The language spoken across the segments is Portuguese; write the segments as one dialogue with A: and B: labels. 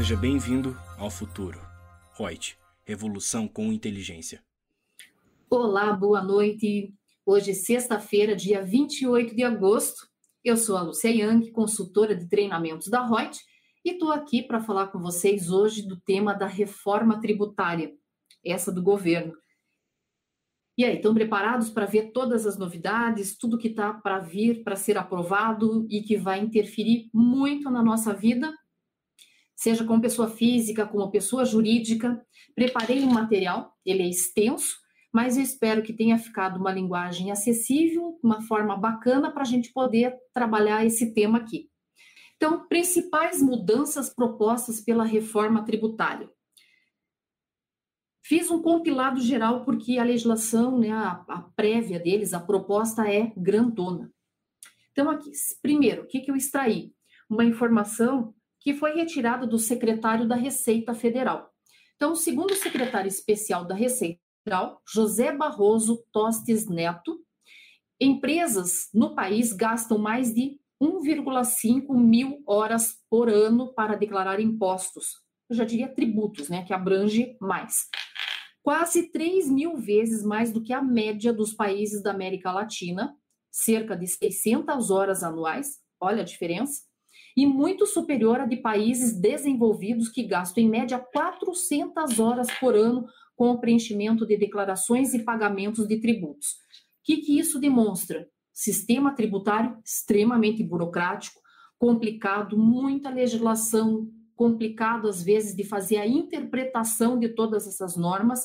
A: Seja bem-vindo ao futuro. Reut, revolução com inteligência.
B: Olá, boa noite. Hoje, sexta-feira, dia 28 de agosto. Eu sou a Lúcia Yang, consultora de treinamentos da Reut, e estou aqui para falar com vocês hoje do tema da reforma tributária, essa do governo. E aí, estão preparados para ver todas as novidades, tudo que está para vir, para ser aprovado e que vai interferir muito na nossa vida? Seja como pessoa física, como pessoa jurídica. Preparei um material, ele é extenso, mas eu espero que tenha ficado uma linguagem acessível, uma forma bacana para a gente poder trabalhar esse tema aqui. Então, principais mudanças propostas pela reforma tributária. Fiz um compilado geral porque a legislação, né, a, a prévia deles, a proposta é grandona. Então, aqui, primeiro, o que, que eu extraí? Uma informação que foi retirada do secretário da Receita Federal. Então, segundo o secretário especial da Receita Federal, José Barroso Tostes Neto, empresas no país gastam mais de 1,5 mil horas por ano para declarar impostos. Eu já diria tributos, né, que abrange mais. Quase 3 mil vezes mais do que a média dos países da América Latina, cerca de 600 horas anuais, olha a diferença, e muito superior a de países desenvolvidos que gastam em média 400 horas por ano com o preenchimento de declarações e pagamentos de tributos. O que, que isso demonstra? Sistema tributário extremamente burocrático, complicado, muita legislação, complicado às vezes de fazer a interpretação de todas essas normas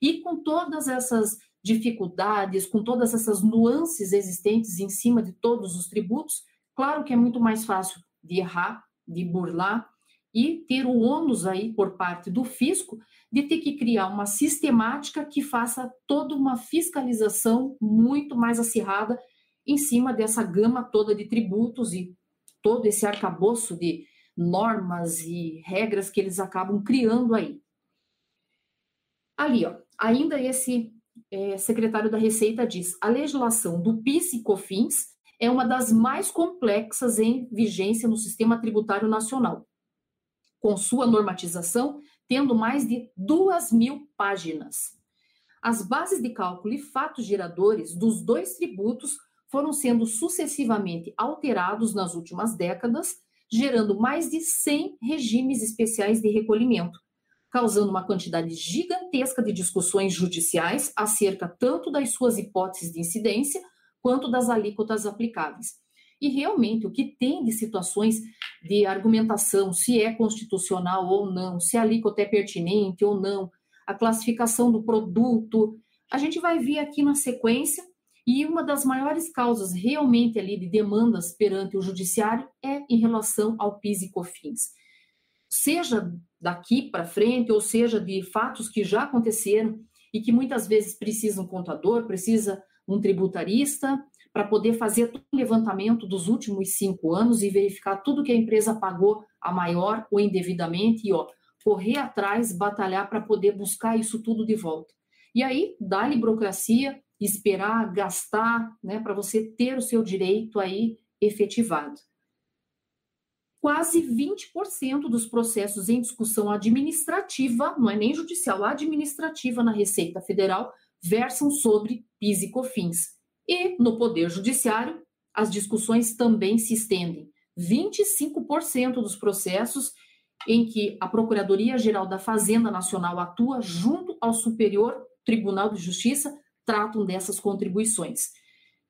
B: e com todas essas dificuldades, com todas essas nuances existentes em cima de todos os tributos, claro que é muito mais fácil de errar, de burlar e ter o ônus aí por parte do fisco de ter que criar uma sistemática que faça toda uma fiscalização muito mais acirrada em cima dessa gama toda de tributos e todo esse arcabouço de normas e regras que eles acabam criando aí. Ali, ó, ainda esse é, secretário da Receita diz: a legislação do PIS e COFINS é uma das mais complexas em vigência no sistema tributário nacional, com sua normatização tendo mais de duas mil páginas. As bases de cálculo e fatos geradores dos dois tributos foram sendo sucessivamente alterados nas últimas décadas, gerando mais de 100 regimes especiais de recolhimento, causando uma quantidade gigantesca de discussões judiciais acerca tanto das suas hipóteses de incidência quanto das alíquotas aplicáveis. E realmente, o que tem de situações de argumentação, se é constitucional ou não, se a alíquota é pertinente ou não, a classificação do produto, a gente vai ver aqui na sequência, e uma das maiores causas realmente ali de demandas perante o judiciário é em relação ao PIS e COFINS. Seja daqui para frente, ou seja de fatos que já aconteceram e que muitas vezes precisam um contador, precisa um tributarista, para poder fazer o levantamento dos últimos cinco anos e verificar tudo que a empresa pagou a maior ou indevidamente e ó, correr atrás, batalhar para poder buscar isso tudo de volta. E aí, dá-lhe burocracia, esperar, gastar, né, para você ter o seu direito aí efetivado. Quase 20% dos processos em discussão administrativa, não é nem judicial, administrativa na Receita Federal, versam sobre PIS e COFINS. E no Poder Judiciário, as discussões também se estendem. 25% dos processos em que a Procuradoria-Geral da Fazenda Nacional atua junto ao Superior Tribunal de Justiça tratam dessas contribuições.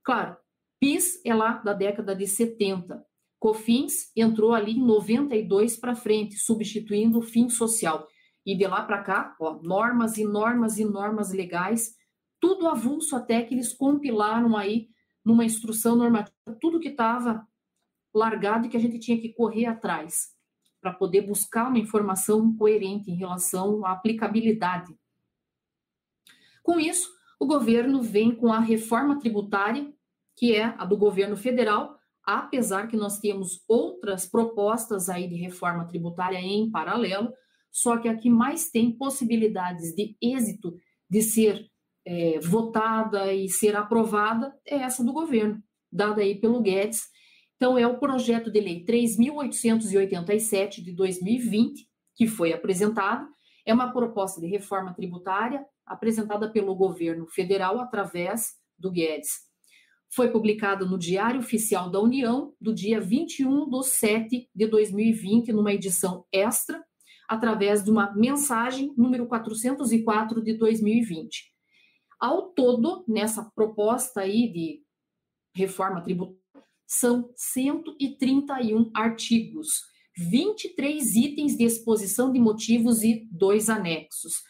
B: Claro, PIS é lá da década de 70. COFINS entrou ali em 92 para frente, substituindo o fim social. E de lá para cá, ó, normas e normas e normas legais tudo avulso até que eles compilaram aí numa instrução normativa tudo que estava largado e que a gente tinha que correr atrás para poder buscar uma informação coerente em relação à aplicabilidade. Com isso, o governo vem com a reforma tributária, que é a do governo federal, apesar que nós temos outras propostas aí de reforma tributária em paralelo, só que a que mais tem possibilidades de êxito de ser é, votada e ser aprovada é essa do governo, dada aí pelo Guedes. Então, é o projeto de lei 3.887 de 2020, que foi apresentada é uma proposta de reforma tributária apresentada pelo governo federal através do Guedes. Foi publicada no Diário Oficial da União do dia 21 de 7 de 2020, numa edição extra, através de uma mensagem número 404 de 2020. Ao todo, nessa proposta aí de reforma tributária, são 131 artigos, 23 itens de exposição de motivos e dois anexos.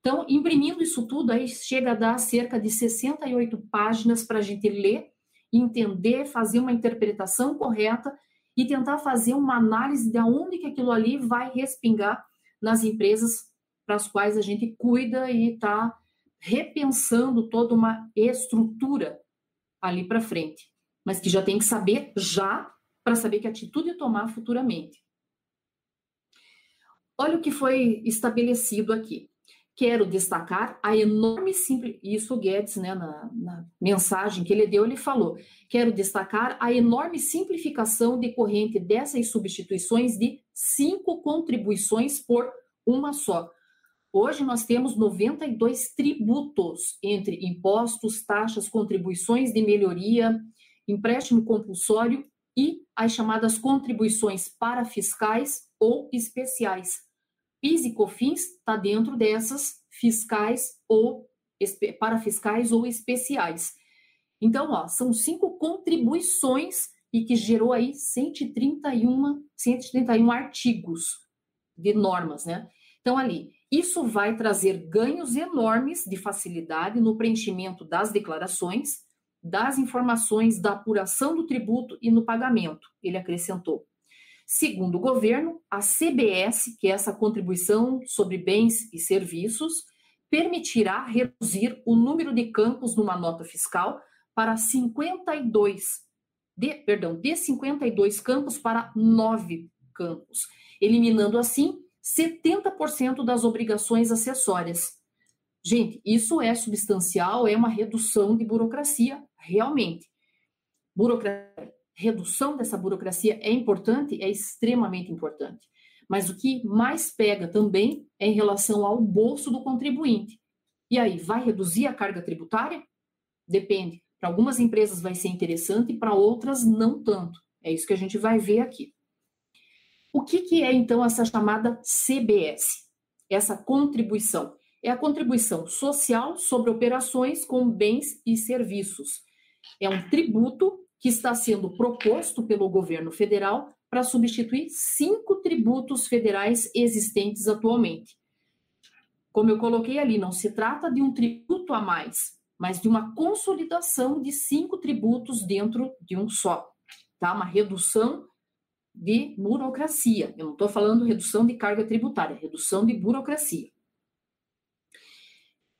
B: Então, imprimindo isso tudo, aí chega a dar cerca de 68 páginas para a gente ler, entender, fazer uma interpretação correta e tentar fazer uma análise de onde que aquilo ali vai respingar nas empresas para as quais a gente cuida e está repensando toda uma estrutura ali para frente, mas que já tem que saber já para saber que atitude tomar futuramente. Olha o que foi estabelecido aqui. Quero destacar a enorme simples. Isso o Guedes, né, na, na mensagem que ele deu, ele falou: quero destacar a enorme simplificação decorrente dessas substituições de cinco contribuições por uma só. Hoje nós temos 92 tributos entre impostos, taxas, contribuições de melhoria, empréstimo compulsório e as chamadas contribuições parafiscais ou especiais. PIS e COFINS está dentro dessas fiscais ou parafiscais ou especiais. Então, ó, são cinco contribuições e que gerou aí 131, 131 artigos de normas, né? Então, ali, isso vai trazer ganhos enormes de facilidade no preenchimento das declarações, das informações da apuração do tributo e no pagamento, ele acrescentou. Segundo o governo, a CBS, que é essa contribuição sobre bens e serviços, permitirá reduzir o número de campos numa nota fiscal para 52, de, perdão, de 52 campos para 9 campos, eliminando assim 70% das obrigações acessórias. Gente, isso é substancial, é uma redução de burocracia, realmente. Burocracia, redução dessa burocracia é importante, é extremamente importante. Mas o que mais pega também é em relação ao bolso do contribuinte. E aí, vai reduzir a carga tributária? Depende. Para algumas empresas vai ser interessante, para outras não tanto. É isso que a gente vai ver aqui. O que, que é então essa chamada CBS? Essa contribuição é a contribuição social sobre operações com bens e serviços. É um tributo que está sendo proposto pelo governo federal para substituir cinco tributos federais existentes atualmente. Como eu coloquei ali, não se trata de um tributo a mais, mas de uma consolidação de cinco tributos dentro de um só. Tá? Uma redução de burocracia. Eu não estou falando redução de carga tributária, redução de burocracia.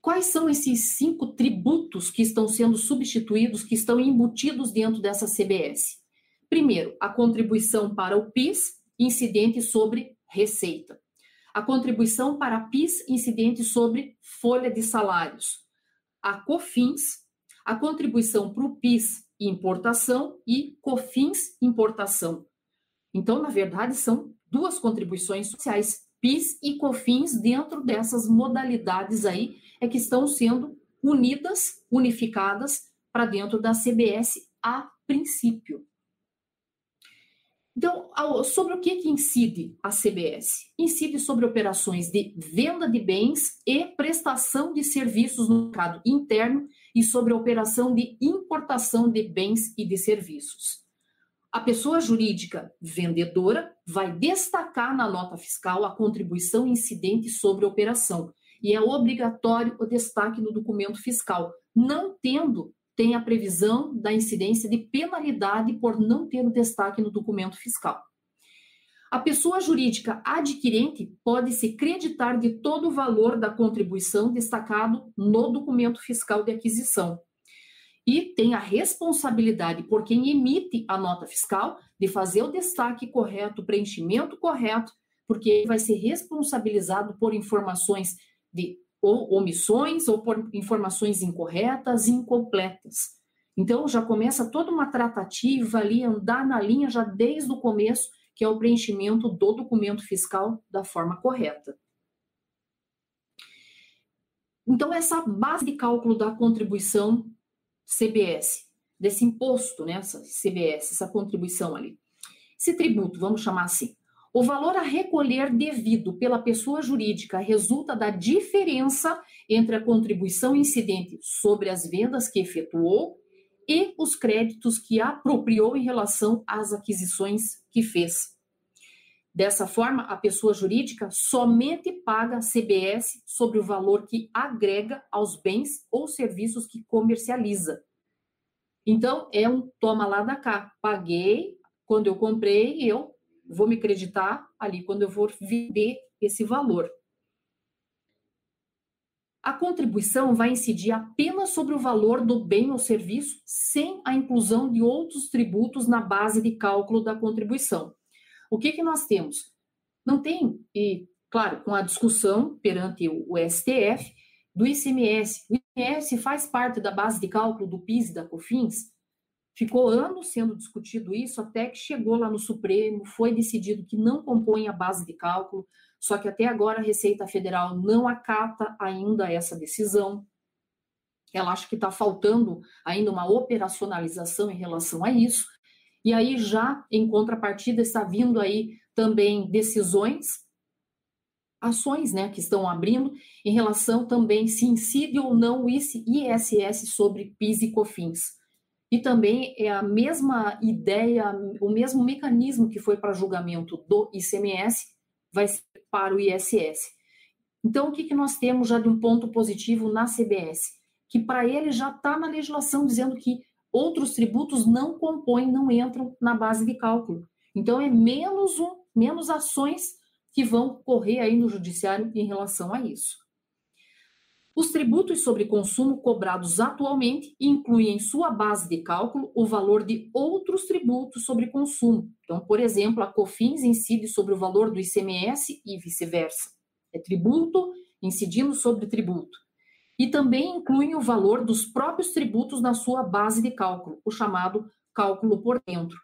B: Quais são esses cinco tributos que estão sendo substituídos, que estão embutidos dentro dessa CBS? Primeiro, a contribuição para o PIS, incidente sobre receita. A contribuição para a PIS, incidente sobre folha de salários. A COFINS, a contribuição para o PIS, importação e COFINS, importação. Então, na verdade, são duas contribuições sociais, PIS e COFINS, dentro dessas modalidades aí, é que estão sendo unidas, unificadas para dentro da CBS a princípio. Então, sobre o que, que incide a CBS? Incide sobre operações de venda de bens e prestação de serviços no mercado interno e sobre a operação de importação de bens e de serviços. A pessoa jurídica vendedora vai destacar na nota fiscal a contribuição incidente sobre a operação e é obrigatório o destaque no documento fiscal. Não tendo, tem a previsão da incidência de penalidade por não ter o destaque no documento fiscal. A pessoa jurídica adquirente pode se creditar de todo o valor da contribuição destacado no documento fiscal de aquisição e tem a responsabilidade por quem emite a nota fiscal de fazer o destaque correto, o preenchimento correto, porque ele vai ser responsabilizado por informações de ou omissões ou por informações incorretas incompletas. Então já começa toda uma tratativa ali, andar na linha já desde o começo, que é o preenchimento do documento fiscal da forma correta. Então, essa base de cálculo da contribuição CBS, desse imposto, né, essa CBS, essa contribuição ali. Esse tributo, vamos chamar assim. O valor a recolher devido pela pessoa jurídica resulta da diferença entre a contribuição incidente sobre as vendas que efetuou e os créditos que apropriou em relação às aquisições que fez. Dessa forma, a pessoa jurídica somente paga CBS sobre o valor que agrega aos bens ou serviços que comercializa. Então, é um toma lá da cá. Paguei quando eu comprei, eu vou me creditar ali quando eu for vender esse valor. A contribuição vai incidir apenas sobre o valor do bem ou serviço, sem a inclusão de outros tributos na base de cálculo da contribuição. O que, que nós temos? Não tem, e claro, com a discussão perante o, STF do ICMS. O ICMS faz parte da base de cálculo do PIS e da COFINS, Ficou anos sendo discutido isso até que chegou lá no Supremo, foi decidido que não compõe a base de cálculo, só que até agora a Receita Federal não acata ainda essa decisão. Ela acha que está faltando ainda uma operacionalização em relação a isso. E aí, já em contrapartida, está vindo aí também decisões, ações né, que estão abrindo em relação também se incide ou não o ISS sobre PIS e COFINS. E também é a mesma ideia, o mesmo mecanismo que foi para julgamento do ICMS, vai ser para o ISS. Então, o que, que nós temos já de um ponto positivo na CBS? Que para ele já está na legislação dizendo que outros tributos não compõem, não entram na base de cálculo. Então, é menos um, menos ações que vão correr aí no judiciário em relação a isso. Os tributos sobre consumo cobrados atualmente incluem em sua base de cálculo o valor de outros tributos sobre consumo. Então, por exemplo, a COFINS incide sobre o valor do ICMS e vice-versa. É tributo incidindo sobre tributo. E também incluem o valor dos próprios tributos na sua base de cálculo, o chamado cálculo por dentro.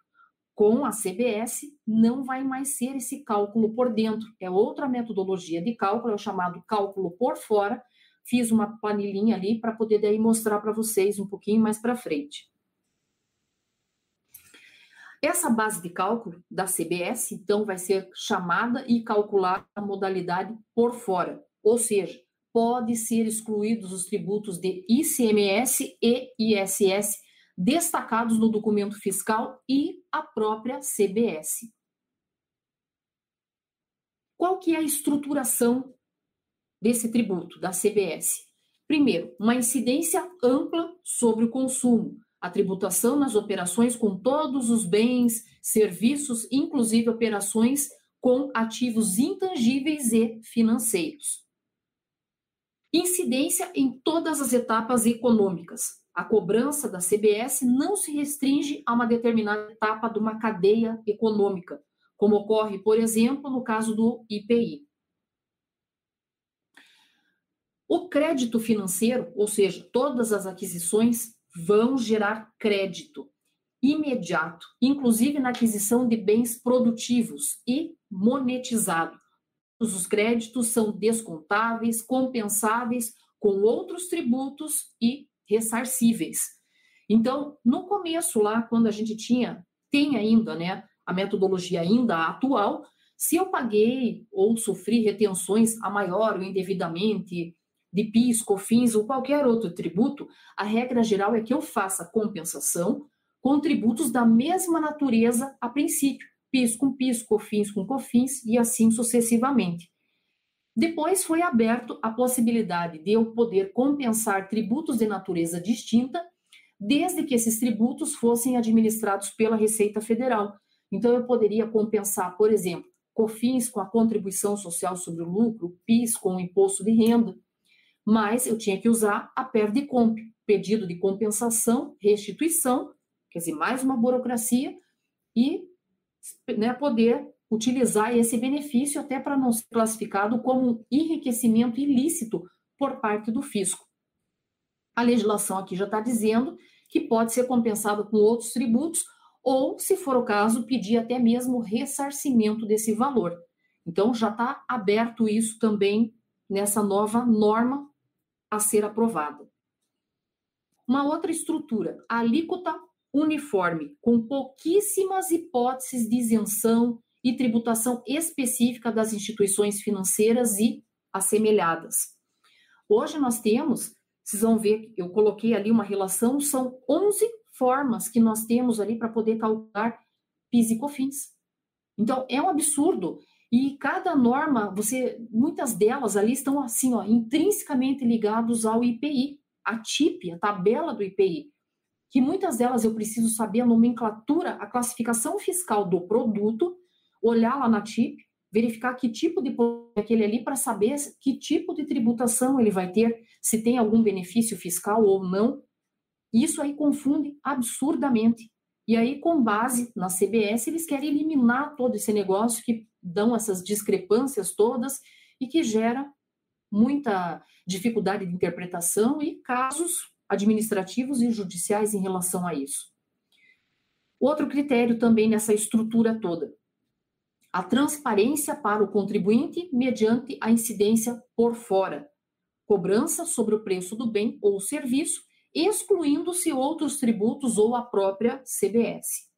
B: Com a CBS, não vai mais ser esse cálculo por dentro, é outra metodologia de cálculo, é o chamado cálculo por fora, fiz uma planilhinha ali para poder daí mostrar para vocês um pouquinho mais para frente. Essa base de cálculo da CBS, então, vai ser chamada e calculada a modalidade por fora, ou seja, pode ser excluídos os tributos de ICMS e ISS destacados no documento fiscal e a própria CBS. Qual que é a estruturação desse tributo, da CBS. Primeiro, uma incidência ampla sobre o consumo, a tributação nas operações com todos os bens, serviços, inclusive operações com ativos intangíveis e financeiros. Incidência em todas as etapas econômicas. A cobrança da CBS não se restringe a uma determinada etapa de uma cadeia econômica, como ocorre, por exemplo, no caso do IPI. O crédito financeiro, ou seja, todas as aquisições vão gerar crédito imediato, inclusive na aquisição de bens produtivos e monetizado. Os créditos são descontáveis, compensáveis com outros tributos e ressarcíveis. Então, no começo lá, quando a gente tinha, tem ainda, né, a metodologia ainda atual, se eu paguei ou sofri retenções a maior ou indevidamente, de PIS, COFINS ou qualquer outro tributo, a regra geral é que eu faça compensação com tributos da mesma natureza a princípio, PIS com PIS, COFINS com COFINS e assim sucessivamente. Depois foi aberto a possibilidade de eu poder compensar tributos de natureza distinta, desde que esses tributos fossem administrados pela Receita Federal. Então eu poderia compensar, por exemplo, COFINS com a contribuição social sobre o lucro, PIS com o imposto de renda, mas eu tinha que usar a PER de comp, pedido de compensação, restituição, quer dizer, mais uma burocracia e né, poder utilizar esse benefício até para não ser classificado como um enriquecimento ilícito por parte do fisco. A legislação aqui já está dizendo que pode ser compensado com outros tributos ou, se for o caso, pedir até mesmo ressarcimento desse valor. Então, já está aberto isso também nessa nova norma a ser aprovada. Uma outra estrutura, a alíquota uniforme, com pouquíssimas hipóteses de isenção e tributação específica das instituições financeiras e assemelhadas. Hoje nós temos, vocês vão ver, eu coloquei ali uma relação, são 11 formas que nós temos ali para poder calcular PIS e COFINS. Então, é um absurdo. E cada norma, você, muitas delas ali estão assim, ó, intrinsecamente ligados ao IPI, a TIP, a tabela do IPI, que muitas delas eu preciso saber a nomenclatura, a classificação fiscal do produto, olhar lá na TIP, verificar que tipo de é aquele ali para saber que tipo de tributação ele vai ter, se tem algum benefício fiscal ou não. Isso aí confunde absurdamente. E aí, com base na CBS, eles querem eliminar todo esse negócio que dão essas discrepâncias todas e que gera muita dificuldade de interpretação e casos administrativos e judiciais em relação a isso. Outro critério também nessa estrutura toda, a transparência para o contribuinte mediante a incidência por fora, cobrança sobre o preço do bem ou serviço, excluindo-se outros tributos ou a própria CBS.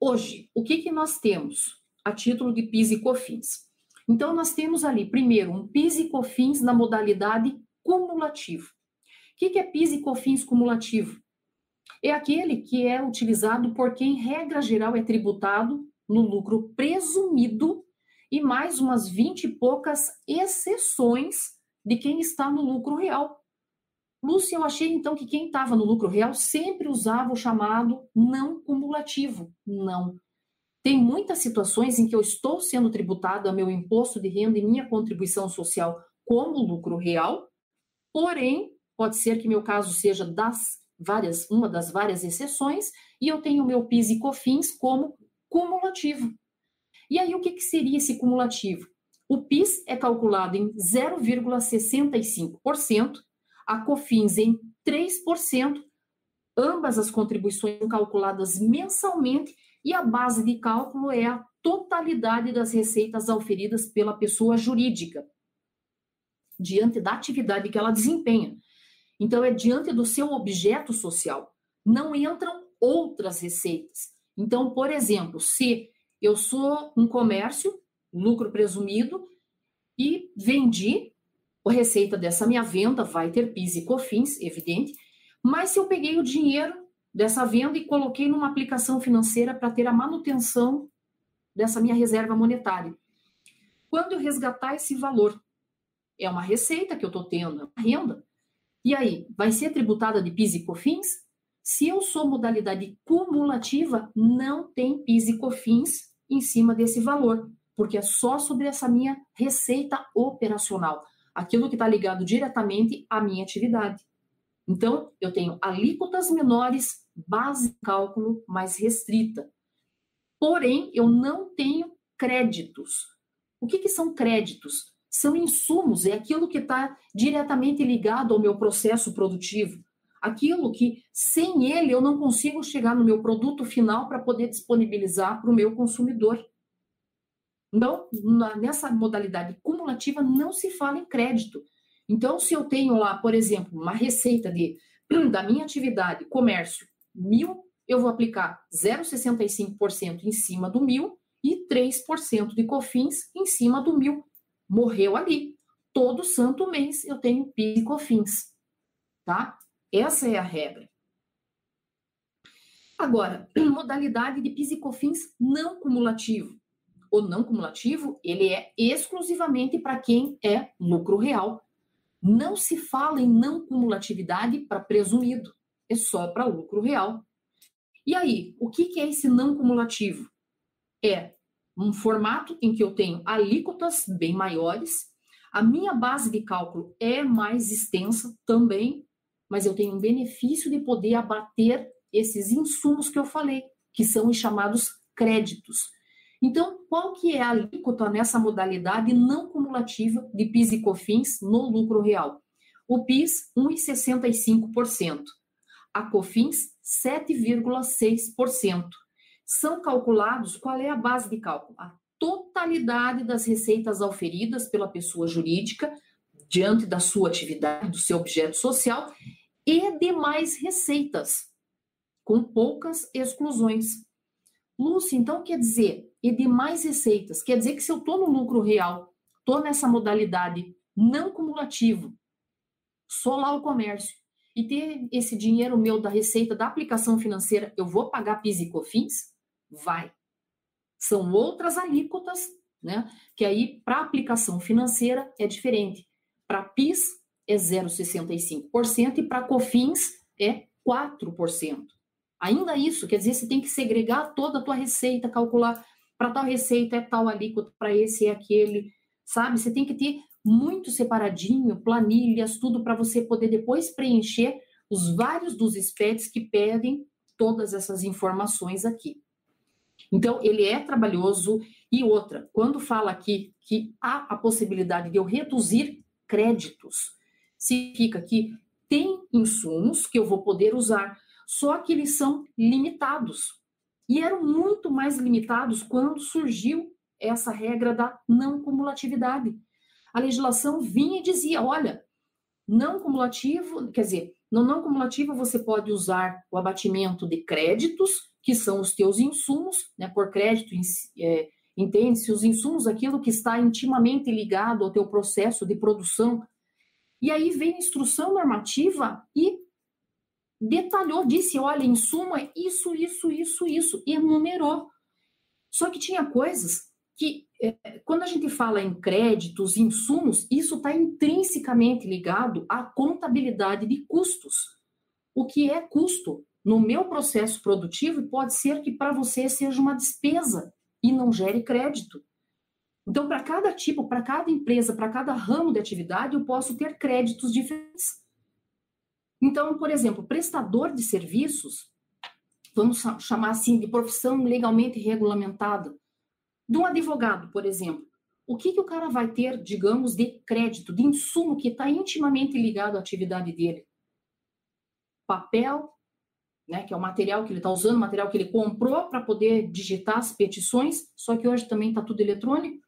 B: Hoje, o que, que nós temos a título de PIS e COFINS? Então, nós temos ali, primeiro, um PIS e COFINS na modalidade cumulativo. O que, é PIS e COFINS cumulativo? É aquele que é utilizado por quem, regra geral, é tributado no lucro presumido e mais umas 20 e poucas exceções de quem está no lucro real. Lúcia, eu achei então que quem estava no lucro real sempre usava o chamado não cumulativo. Não. Tem muitas situações em que eu estou sendo tributado a meu imposto de renda e minha contribuição social como lucro real, porém, pode ser que meu caso seja das várias, uma das várias exceções, e eu tenho meu PIS e COFINS como cumulativo. E aí, o que, que seria esse cumulativo? O PIS é calculado em 0,65%, a COFINS em 3%, ambas as contribuições são calculadas mensalmente e a base de cálculo é a totalidade das receitas auferidas pela pessoa jurídica, diante da atividade que ela desempenha. Então, é diante do seu objeto social. Não entram outras receitas. Então, por exemplo, se eu sou um comércio, lucro presumido, e vendi a receita dessa minha venda vai ter PIS e COFINS, evidente, mas se eu peguei o dinheiro dessa venda e coloquei numa aplicação financeira para ter a manutenção dessa minha reserva monetária. Quando eu resgatar esse valor, é uma receita que eu estou tendo, é uma renda. E aí, vai ser tributada de PIS e COFINS? Se eu sou modalidade cumulativa, não tem PIS e COFINS em cima desse valor, porque é só sobre essa minha receita operacional aquilo que está ligado diretamente à minha atividade. Então, eu tenho alíquotas menores, base de cálculo mais restrita. Porém, eu não tenho créditos. O que, que são créditos? São insumos, é aquilo que está diretamente ligado ao meu processo produtivo. Aquilo que, sem ele, eu não consigo chegar no meu produto final para poder disponibilizar para o meu consumidor. Na, nessa modalidade cumulativa não se fala em crédito. Então, se eu tenho lá, por exemplo, uma receita de da minha atividade, comércio, mil, eu vou aplicar 0,65% em cima do mil e 3% de COFINS em cima do mil. Morreu ali. Todo santo mês eu tenho PIS e COFINS. Tá? Essa é a regra. Agora, modalidade de PIS e COFINS não cumulativo o não cumulativo, ele é exclusivamente para quem é lucro real. Não se fala em não cumulatividade para presumido, é só para lucro real. E aí, o que, que é esse não cumulativo? É um formato em que eu tenho alíquotas bem maiores, a minha base de cálculo é mais extensa também, mas eu tenho um benefício de poder abater esses insumos que eu falei, que são os chamados créditos. Então, qual que é a alíquota nessa modalidade não cumulativa de PIS e COFINS no lucro real? O PIS, 1,65%. A COFINS, 7,6%. São calculados, qual é a base de cálculo? A totalidade das receitas auferidas pela pessoa jurídica diante da sua atividade, do seu objeto social e demais receitas, com poucas exclusões. Lúcia, então quer dizer, e demais receitas, quer dizer que se eu estou no lucro real, estou nessa modalidade não cumulativo, só lá o comércio, e ter esse dinheiro meu da receita da aplicação financeira, eu vou pagar PIS e COFINS? Vai. São outras alíquotas, né? Que aí, para aplicação financeira, é diferente. Para PIS é 0,65% e para COFINS é 4%. Ainda isso, quer dizer, você tem que segregar toda a tua receita, calcular para tal receita é tal alíquota, para esse é aquele, sabe? Você tem que ter muito separadinho, planilhas, tudo para você poder depois preencher os vários dos SPEDs que pedem todas essas informações aqui. Então, ele é trabalhoso. E outra, quando fala aqui que há a possibilidade de eu reduzir créditos, significa que tem insumos que eu vou poder usar, só que eles são limitados. E eram muito mais limitados quando surgiu essa regra da não cumulatividade. A legislação vinha e dizia: olha, não cumulativo, quer dizer, no não cumulativo você pode usar o abatimento de créditos que são os teus insumos, né, por crédito, é, entende-se os insumos, aquilo que está intimamente ligado ao teu processo de produção. E aí vem a instrução normativa e detalhou, disse, olha, insumo é isso, isso, isso, isso, e enumerou. Só que tinha coisas que, é, quando a gente fala em créditos, insumos, isso está intrinsecamente ligado à contabilidade de custos. O que é custo? No meu processo produtivo, pode ser que para você seja uma despesa e não gere crédito. Então, para cada tipo, para cada empresa, para cada ramo de atividade, eu posso ter créditos diferentes. Então, por exemplo, prestador de serviços, vamos chamar assim de profissão legalmente regulamentada, de um advogado, por exemplo. O que, que o cara vai ter, digamos, de crédito, de insumo que está intimamente ligado à atividade dele? Papel, né, que é o material que ele está usando, o material que ele comprou para poder digitar as petições, só que hoje também está tudo eletrônico.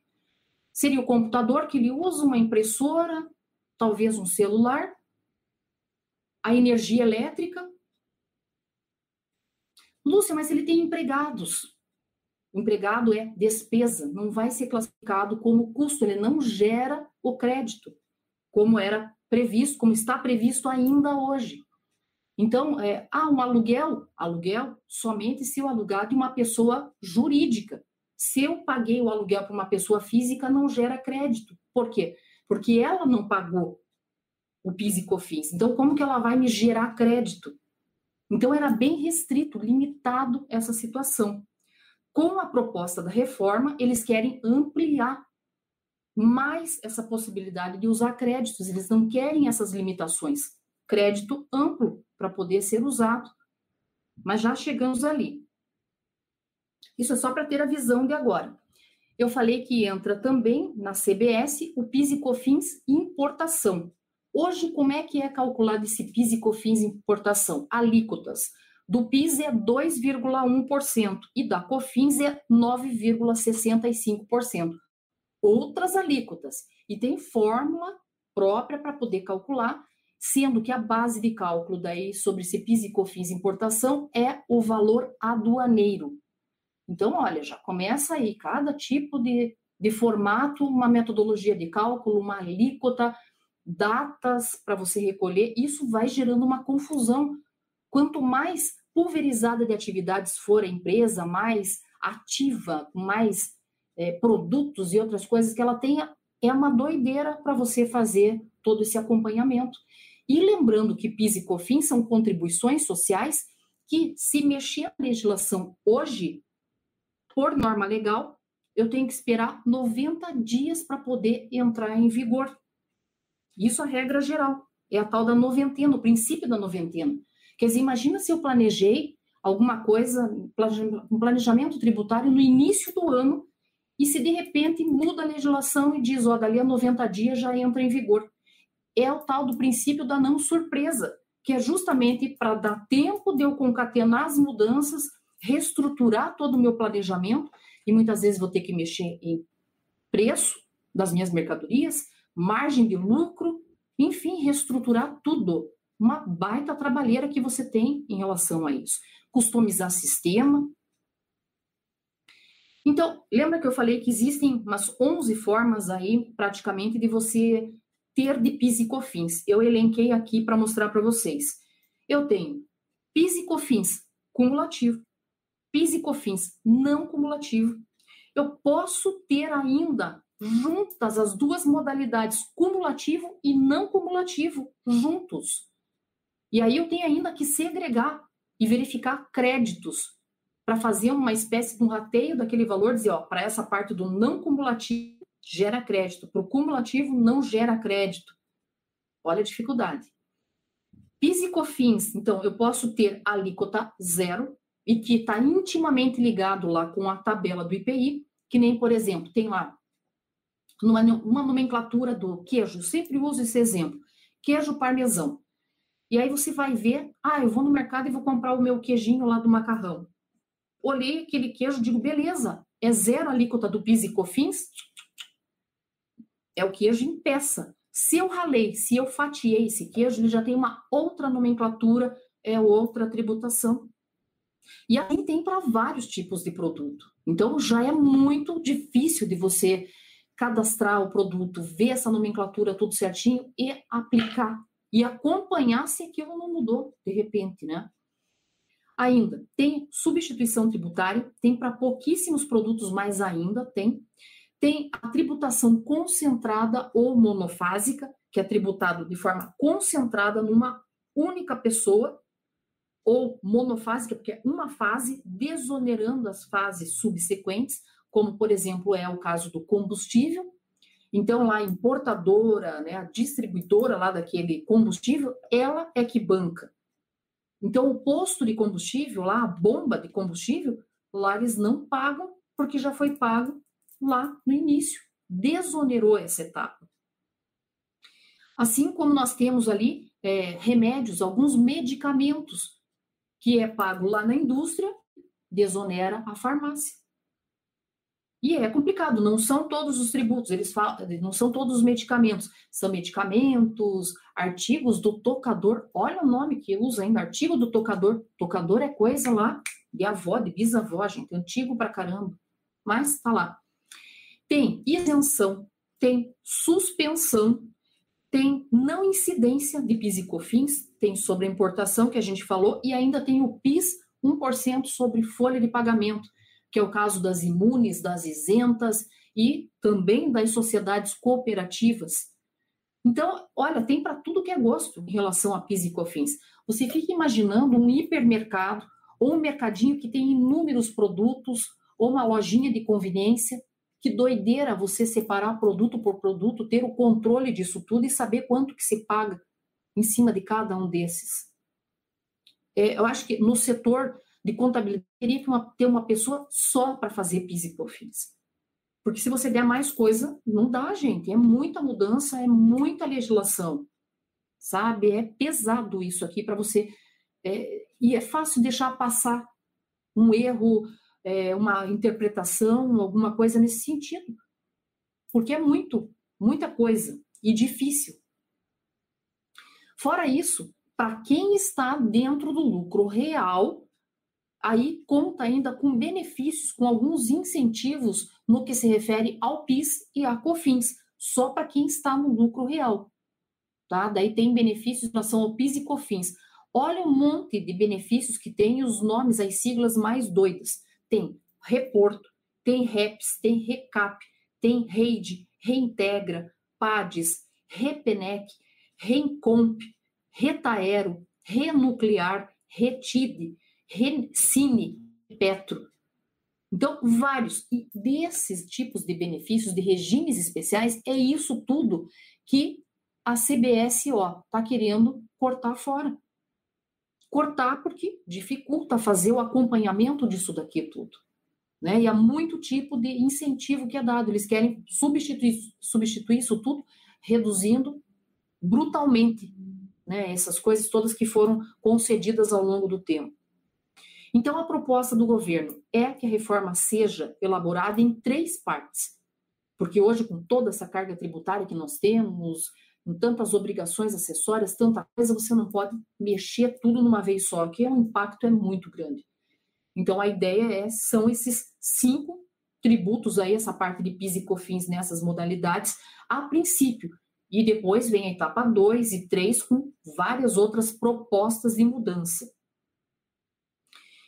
B: Seria o computador que ele usa, uma impressora, talvez um celular, a energia elétrica. Lúcia, mas ele tem empregados. empregado é despesa, não vai ser classificado como custo, ele não gera o crédito, como era previsto, como está previsto ainda hoje. Então, é, ah, um aluguel, aluguel somente se eu alugar de uma pessoa jurídica. Se eu paguei o aluguel para uma pessoa física, não gera crédito. Por quê? Porque ela não pagou o PIS e COFINS. Então, como que ela vai me gerar crédito? Então, era bem restrito, limitado essa situação. Com a proposta da reforma, eles querem ampliar mais essa possibilidade de usar créditos, eles não querem essas limitações. Crédito amplo, para poder ser usado. Mas já chegamos ali. Isso é só para ter a visão de agora. Eu falei que entra também na CBS o PIS e COFINS importação. Hoje, como é que é calculado esse PIS e COFINS importação? Alíquotas. Do PIS é 2,1% e da COFINS é 9,65%. Outras alíquotas. E tem fórmula própria para poder calcular sendo que a base de cálculo daí sobre esse PIS e COFINS importação é o valor aduaneiro. Então, olha, já começa aí cada tipo de, de formato, uma metodologia de cálculo, uma alíquota, datas para você recolher, isso vai gerando uma confusão. Quanto mais pulverizada de atividades for a empresa, mais ativa, mais é, produtos e outras coisas que ela tenha, é uma doideira para você fazer todo esse acompanhamento. E lembrando que PIS e COFINS são contribuições sociais que, se mexer a legislação hoje, por norma legal, eu tenho que esperar 90 dias para poder entrar em vigor. Isso é a regra geral. É a tal da noventena, o princípio da noventena. Quer dizer, imagina se eu planejei alguma coisa, um planejamento tributário no início do ano, e se de repente muda a legislação e diz, ó, dali a 90 dias já entra em vigor é o tal do princípio da não surpresa. que é justamente para dar tempo de eu concatenar as mudanças, reestruturar todo o meu planejamento, e muitas vezes vou ter que mexer em preço das minhas mercadorias, margem de lucro, enfim, reestruturar tudo. Uma baita trabalheira que você tem em relação a isso. Customizar sistema. Então, lembra que eu falei que existem umas 11 formas aí, praticamente, de você ter de PIS e COFINS. Eu elenquei aqui para mostrar para vocês. Eu tenho PIS e COFINS cumulativo, PIS e COFINS não cumulativo. Eu posso ter ainda juntas as duas modalidades, cumulativo e não cumulativo, juntos. E aí eu tenho ainda que segregar e verificar créditos para fazer uma espécie de um rateio daquele valor, dizer, ó, para essa parte do não cumulativo gera crédito, para o cumulativo não gera crédito. Olha a dificuldade. PIS e COFINS, então, eu posso ter alíquota zero e que está intimamente ligado lá com a tabela do IPI, que nem, por exemplo, tem lá numa, uma nomenclatura do queijo, sempre uso esse exemplo, queijo parmesão. E aí você vai ver, ah, eu vou no mercado e vou comprar o meu queijinho lá do macarrão. Olhei aquele queijo, digo, beleza, é zero alíquota do PIS e COFINS, é o queijo em peça. Se eu ralei, se eu fatiei esse queijo, ele já tem uma outra nomenclatura, é outra tributação. E aí tem para vários tipos de produto. Então já é muito difícil de você cadastrar o produto, ver essa nomenclatura tudo certinho e aplicar e acompanhar se aquilo não mudou de repente, né? Ainda tem substituição tributária, tem para pouquíssimos produtos mais ainda, tem. Tem a tributação concentrada ou monofásica, que é tributado de forma concentrada numa única pessoa, ou monofásica, porque é uma fase, desonerando as fases subsequentes, como, por exemplo, é o caso do combustível. Então, lá a importadora, né, a distribuidora lá daquele combustível, ela é que banca. Então, o posto de combustível, lá, a bomba de combustível, lá eles não pagam, porque já foi pago lá no início, desonerou essa etapa. Assim como nós temos ali é, remédios, alguns medicamentos, que é pago lá na indústria, desonera a farmácia. E é complicado, não são todos os tributos, eles falam, não são todos os medicamentos, são medicamentos, artigos do tocador, olha o nome que usa ainda, artigo do tocador, tocador é coisa lá de avó, de bisavó, gente, antigo pra caramba, mas tá lá. Tem isenção, tem suspensão, tem não incidência de PIS e COFINS, tem sobre importação que a gente falou, e ainda tem o PIS 1% sobre folha de pagamento, que é o caso das imunes, das isentas e também das sociedades cooperativas. Então, olha, tem para tudo que é gosto em relação a PIS e COFINS. Você fica imaginando um hipermercado ou um mercadinho que tem inúmeros produtos ou uma lojinha de conveniência que doideira você separar produto por produto, ter o controle disso tudo e saber quanto que se paga em cima de cada um desses. É, eu acho que no setor de contabilidade teria que uma, ter uma pessoa só para fazer PIS e COFINS. Porque se você der mais coisa, não dá, gente. É muita mudança, é muita legislação. Sabe? É pesado isso aqui para você. É, e é fácil deixar passar um erro é, uma interpretação, alguma coisa nesse sentido. Porque é muito, muita coisa e difícil. Fora isso, para quem está dentro do lucro real, aí conta ainda com benefícios, com alguns incentivos no que se refere ao PIS e à COFINS, só para quem está no lucro real. Tá? Daí tem benefícios em relação ao PIS e COFINS. Olha um monte de benefícios que tem os nomes, as siglas mais doidas tem Reporto, tem REPS, tem RECAP, tem REID, Reintegra, PADES, REPENEC, RENCOMP, RETAERO, Renuclear, RETIDE, RECINE, Petro. Então, vários. E desses tipos de benefícios, de regimes especiais, é isso tudo que a CBSO está querendo cortar fora cortar porque dificulta fazer o acompanhamento disso daqui tudo. Né? E há muito tipo de incentivo que é dado. Eles querem substituir, substituir isso tudo, reduzindo brutalmente né? Essas coisas todas que foram concedidas ao longo do tempo. Então, a proposta do governo é que a reforma seja elaborada em três partes, porque hoje, com toda essa carga tributária que nós temos, com tantas obrigações acessórias, tanta coisa, você não pode mexer tudo numa vez só, que o impacto é muito grande. Então, a ideia é, são esses cinco tributos aí, essa parte de PIS e COFINS nessas modalidades, a princípio. E depois vem a etapa 2 e 3 com várias outras propostas de mudança.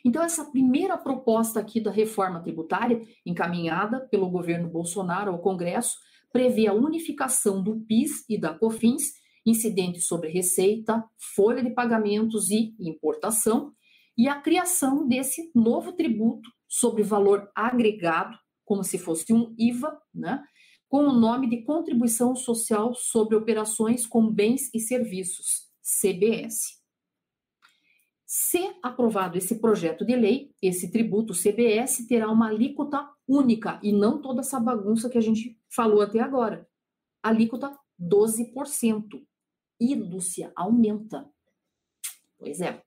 B: Então, essa primeira proposta aqui da reforma tributária, encaminhada pelo governo Bolsonaro ao Congresso, prevê a unificação do PIS e da COFINS, incidentes sobre receita, folha de pagamentos e importação, e a criação desse novo tributo sobre valor agregado, como se fosse um IVA, né, com o nome de Contribuição Social sobre Operações com Bens e Serviços, CBS. Se aprovado esse projeto de lei, esse tributo CBS terá uma alíquota única e não toda essa bagunça que a gente falou até agora. Alíquota 12%. E, Lúcia, aumenta. Pois é.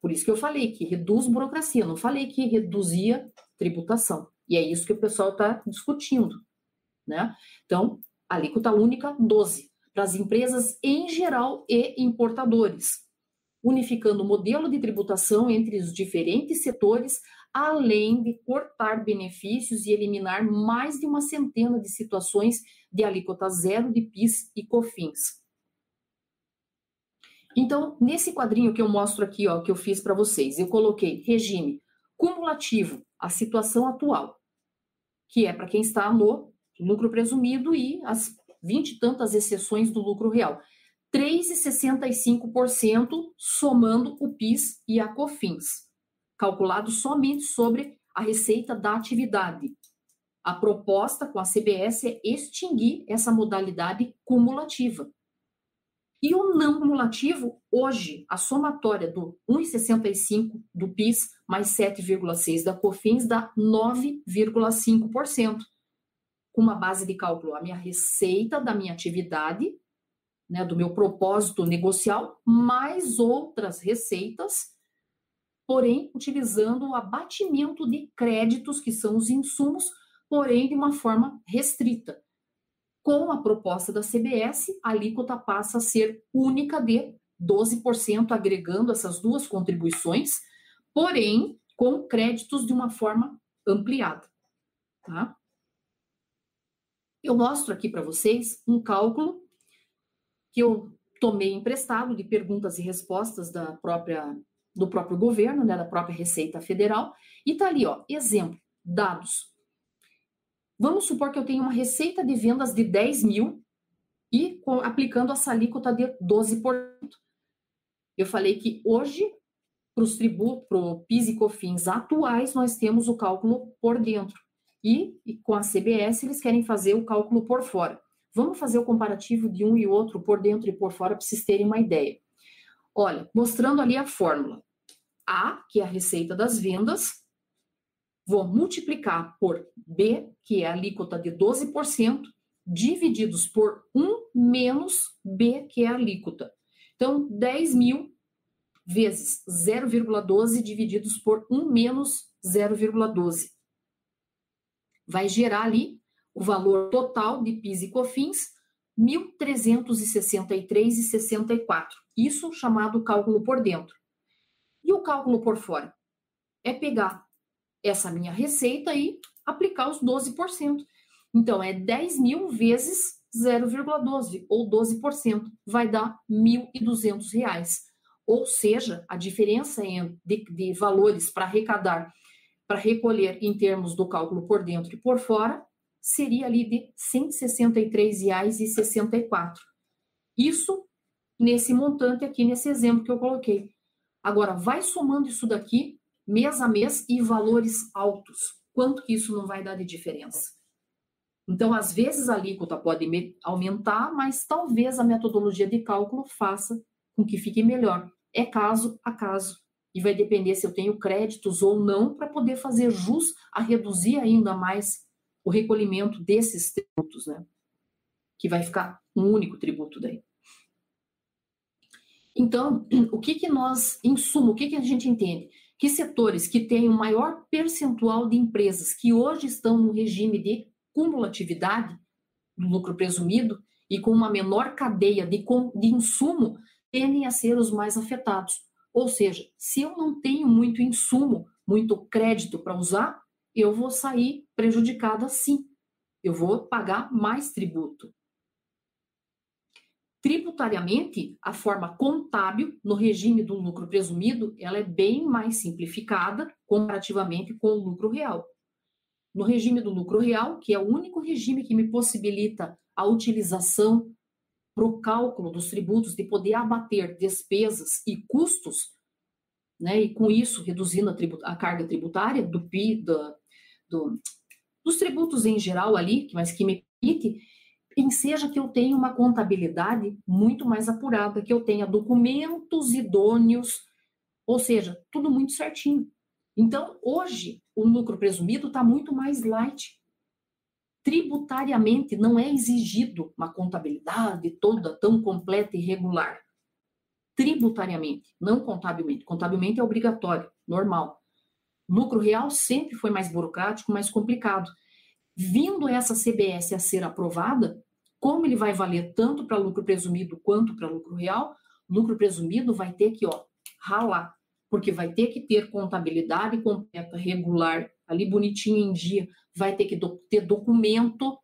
B: Por isso que eu falei que reduz burocracia, não falei que reduzia tributação. E é isso que o pessoal está discutindo. Né? Então, alíquota única 12 para as empresas em geral e importadores unificando o modelo de tributação entre os diferentes setores, além de cortar benefícios e eliminar mais de uma centena de situações de alíquota zero de PIS e COFINS. Então, nesse quadrinho que eu mostro aqui, ó, que eu fiz para vocês, eu coloquei regime cumulativo, a situação atual, que é para quem está no lucro presumido e as vinte e tantas exceções do lucro real. 3,65% somando o PIS e a COFINS, calculado somente sobre a receita da atividade. A proposta com a CBS é extinguir essa modalidade cumulativa. E o não cumulativo, hoje, a somatória do 1,65 do PIS mais 7,6 da COFINS dá 9,5%. Com uma base de cálculo, a minha receita da minha atividade né, do meu propósito negocial, mais outras receitas, porém utilizando o abatimento de créditos, que são os insumos, porém de uma forma restrita. Com a proposta da CBS, a alíquota passa a ser única de 12%, agregando essas duas contribuições, porém com créditos de uma forma ampliada. Tá? Eu mostro aqui para vocês um cálculo que eu tomei emprestado de perguntas e respostas da própria do próprio governo, né, da própria Receita Federal, e tá ali, ó, exemplo, dados. Vamos supor que eu tenho uma receita de vendas de 10 mil e aplicando a alíquota de 12%. Eu falei que hoje, para os tributos, para o PIS e COFINS atuais, nós temos o cálculo por dentro. E, e com a CBS, eles querem fazer o cálculo por fora. Vamos fazer o comparativo de um e outro por dentro e por fora para vocês terem uma ideia. Olha, mostrando ali a fórmula. A, que é a receita das vendas, vou multiplicar por B, que é a alíquota de 12%, divididos por 1 menos B, que é a alíquota. Então, 10 mil vezes 0,12 divididos por 1 menos 0,12. Vai gerar ali o valor total de PIS e COFINS, 1.363,64. Isso chamado cálculo por dentro. E o cálculo por fora? É pegar essa minha receita e aplicar os 12%. Então, é 10 mil vezes 0,12 ou 12%, vai dar R$ 1.200. Ou seja, a diferença de, de valores para arrecadar, para recolher em termos do cálculo por dentro e por fora, seria ali de R$ 163,64. Isso nesse montante aqui, nesse exemplo que eu coloquei. Agora, vai somando isso daqui, mês a mês, e valores altos. Quanto que isso não vai dar de diferença? Então, às vezes a alíquota pode aumentar, mas talvez a metodologia de cálculo faça com que fique melhor. É caso a caso. E vai depender se eu tenho créditos ou não para poder fazer jus a reduzir ainda mais o recolhimento desses tributos, né? Que vai ficar um único tributo daí. Então, o que, que nós, em suma, o que, que a gente entende? Que setores que têm o maior percentual de empresas que hoje estão no regime de cumulatividade do lucro presumido e com uma menor cadeia de, de insumo tendem a ser os mais afetados. Ou seja, se eu não tenho muito insumo, muito crédito para usar, eu vou sair prejudicada sim. Eu vou pagar mais tributo. Tributariamente, a forma contábil no regime do lucro presumido, ela é bem mais simplificada comparativamente com o lucro real. No regime do lucro real, que é o único regime que me possibilita a utilização para o cálculo dos tributos, de poder abater despesas e custos, né, e com isso reduzindo a, tribut a carga tributária do PI, do, do, dos tributos em geral ali, mas que me permite, em seja que eu tenha uma contabilidade muito mais apurada, que eu tenha documentos idôneos, ou seja, tudo muito certinho. Então, hoje, o lucro presumido está muito mais light, tributariamente não é exigido uma contabilidade toda tão completa e regular. Tributariamente, não contabilmente. Contabilmente é obrigatório, normal. Lucro real sempre foi mais burocrático, mais complicado. Vindo essa CBS a ser aprovada, como ele vai valer tanto para lucro presumido quanto para lucro real, lucro presumido vai ter que, ó, ralar, porque vai ter que ter contabilidade completa, regular, ali bonitinho em dia, vai ter que do, ter documento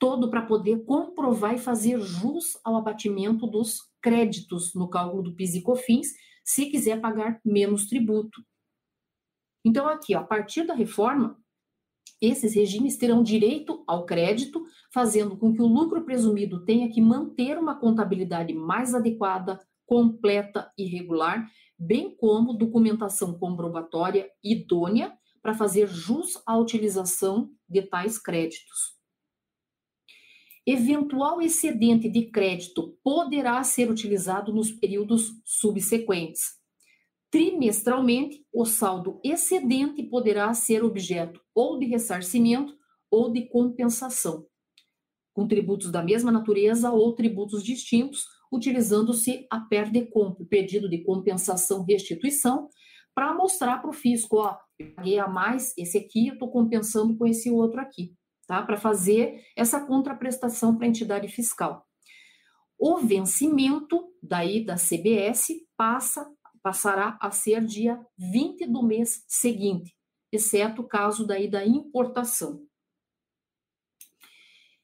B: todo para poder comprovar e fazer jus ao abatimento dos créditos no cálculo do PIS e COFINS, se quiser pagar menos tributo. Então, aqui, ó, a partir da reforma, esses regimes terão direito ao crédito, fazendo com que o lucro presumido tenha que manter uma contabilidade mais adequada, completa e regular, bem como documentação comprobatória idônea para fazer jus à utilização de tais créditos. Eventual excedente de crédito poderá ser utilizado nos períodos subsequentes. Trimestralmente, o saldo excedente poderá ser objeto ou de ressarcimento ou de compensação, com tributos da mesma natureza ou tributos distintos, utilizando-se a PERDECOMP, pedido de compensação restituição, para mostrar para o fisco, ó, eu paguei a mais, esse aqui eu estou compensando com esse outro aqui, tá? Para fazer essa contraprestação para a entidade fiscal. O vencimento daí da CBS passa, passará a ser dia 20 do mês seguinte, exceto o caso daí da importação.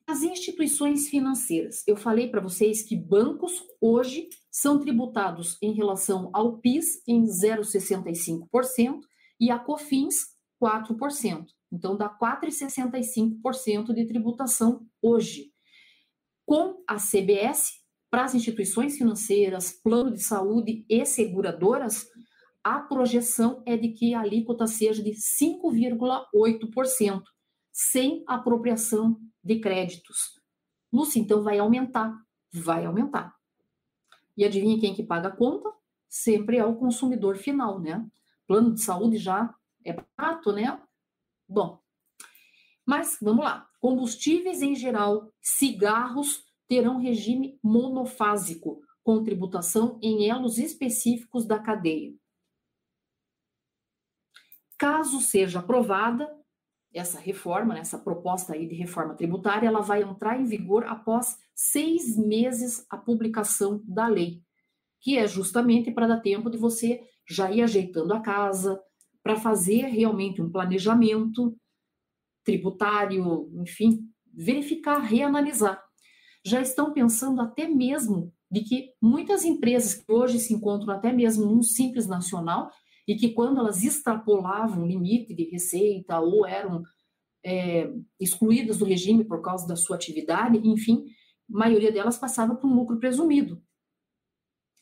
B: As instituições financeiras. Eu falei para vocês que bancos hoje são tributados em relação ao PIS em 0,65% e a COFINS 4%. Então dá 4,65% de tributação hoje. Com a CBS, para as instituições financeiras, plano de saúde e seguradoras, a projeção é de que a alíquota seja de 5,8%, sem apropriação de créditos. Lúcia, então vai aumentar? Vai aumentar. E adivinha quem que paga a conta? Sempre é o consumidor final, né? Plano de saúde já é barato, né? Bom, mas vamos lá. Combustíveis em geral, cigarros terão regime monofásico, com tributação em elos específicos da cadeia. Caso seja aprovada, essa reforma, né, essa proposta aí de reforma tributária, ela vai entrar em vigor após seis meses a publicação da lei, que é justamente para dar tempo de você já ir ajeitando a casa, para fazer realmente um planejamento tributário, enfim, verificar, reanalisar. Já estão pensando até mesmo de que muitas empresas que hoje se encontram até mesmo num simples nacional, e que quando elas extrapolavam o limite de receita ou eram é, excluídas do regime por causa da sua atividade, enfim, a maioria delas passava por um lucro presumido.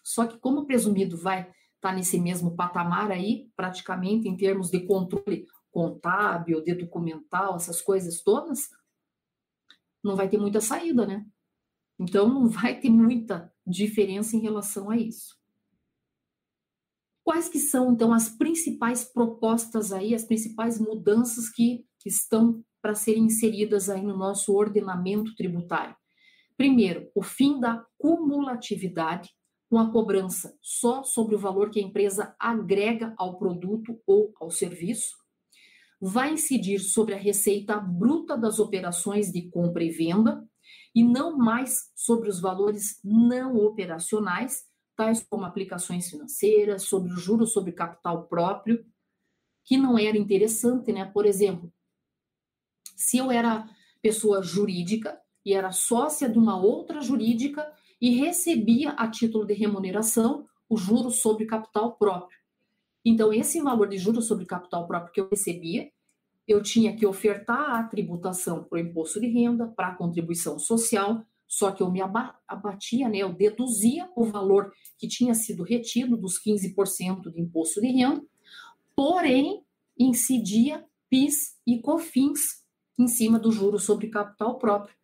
B: Só que como o presumido vai estar tá nesse mesmo patamar aí, praticamente em termos de controle contábil, de documental, essas coisas todas, não vai ter muita saída, né? Então não vai ter muita diferença em relação a isso. Quais que são, então, as principais propostas aí, as principais mudanças que estão para serem inseridas aí no nosso ordenamento tributário? Primeiro, o fim da cumulatividade, com a cobrança só sobre o valor que a empresa agrega ao produto ou ao serviço, vai incidir sobre a receita bruta das operações de compra e venda e não mais sobre os valores não operacionais, tais como aplicações financeiras, sobre o juro sobre capital próprio, que não era interessante, né? Por exemplo, se eu era pessoa jurídica e era sócia de uma outra jurídica e recebia a título de remuneração o juro sobre capital próprio. Então, esse valor de juros sobre capital próprio que eu recebia, eu tinha que ofertar a tributação para o imposto de renda, para a contribuição social, só que eu me abatia, né, eu deduzia o valor que tinha sido retido dos 15% de imposto de renda, porém incidia PIS e COFINS em cima do juro sobre capital próprio.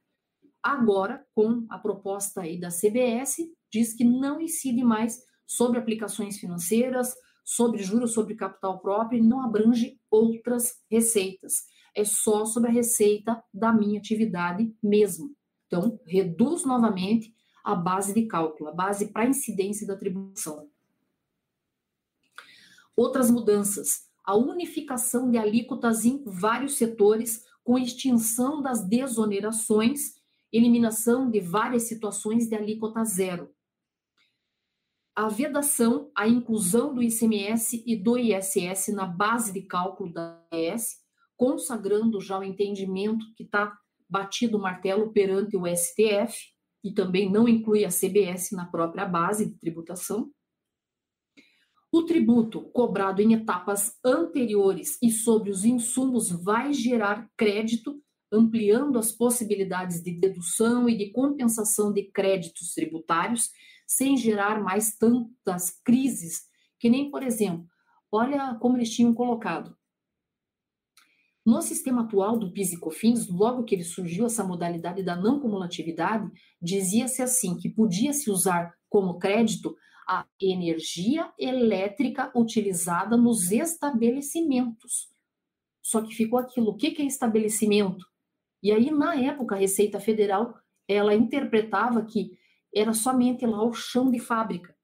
B: Agora, com a proposta aí da CBS, diz que não incide mais sobre aplicações financeiras, sobre juros sobre capital próprio, não abrange outras receitas. É só sobre a receita da minha atividade mesmo. Então, reduz novamente a base de cálculo, a base para incidência da tribuição. Outras mudanças. A unificação de alíquotas em vários setores, com extinção das desonerações eliminação de várias situações de alíquota zero. A vedação, a inclusão do ICMS e do ISS na base de cálculo da IS, consagrando já o entendimento que está batido o martelo perante o STF, e também não inclui a CBS na própria base de tributação. O tributo cobrado em etapas anteriores e sobre os insumos vai gerar crédito ampliando as possibilidades de dedução e de compensação de créditos tributários, sem gerar mais tantas crises, que nem, por exemplo, olha como eles tinham colocado. No sistema atual do PIS e COFINS, logo que ele surgiu essa modalidade da não cumulatividade, dizia-se assim que podia-se usar como crédito a energia elétrica utilizada nos estabelecimentos. Só que ficou aquilo, o que é estabelecimento? E aí, na época, a Receita Federal, ela interpretava que era somente lá o chão de fábrica,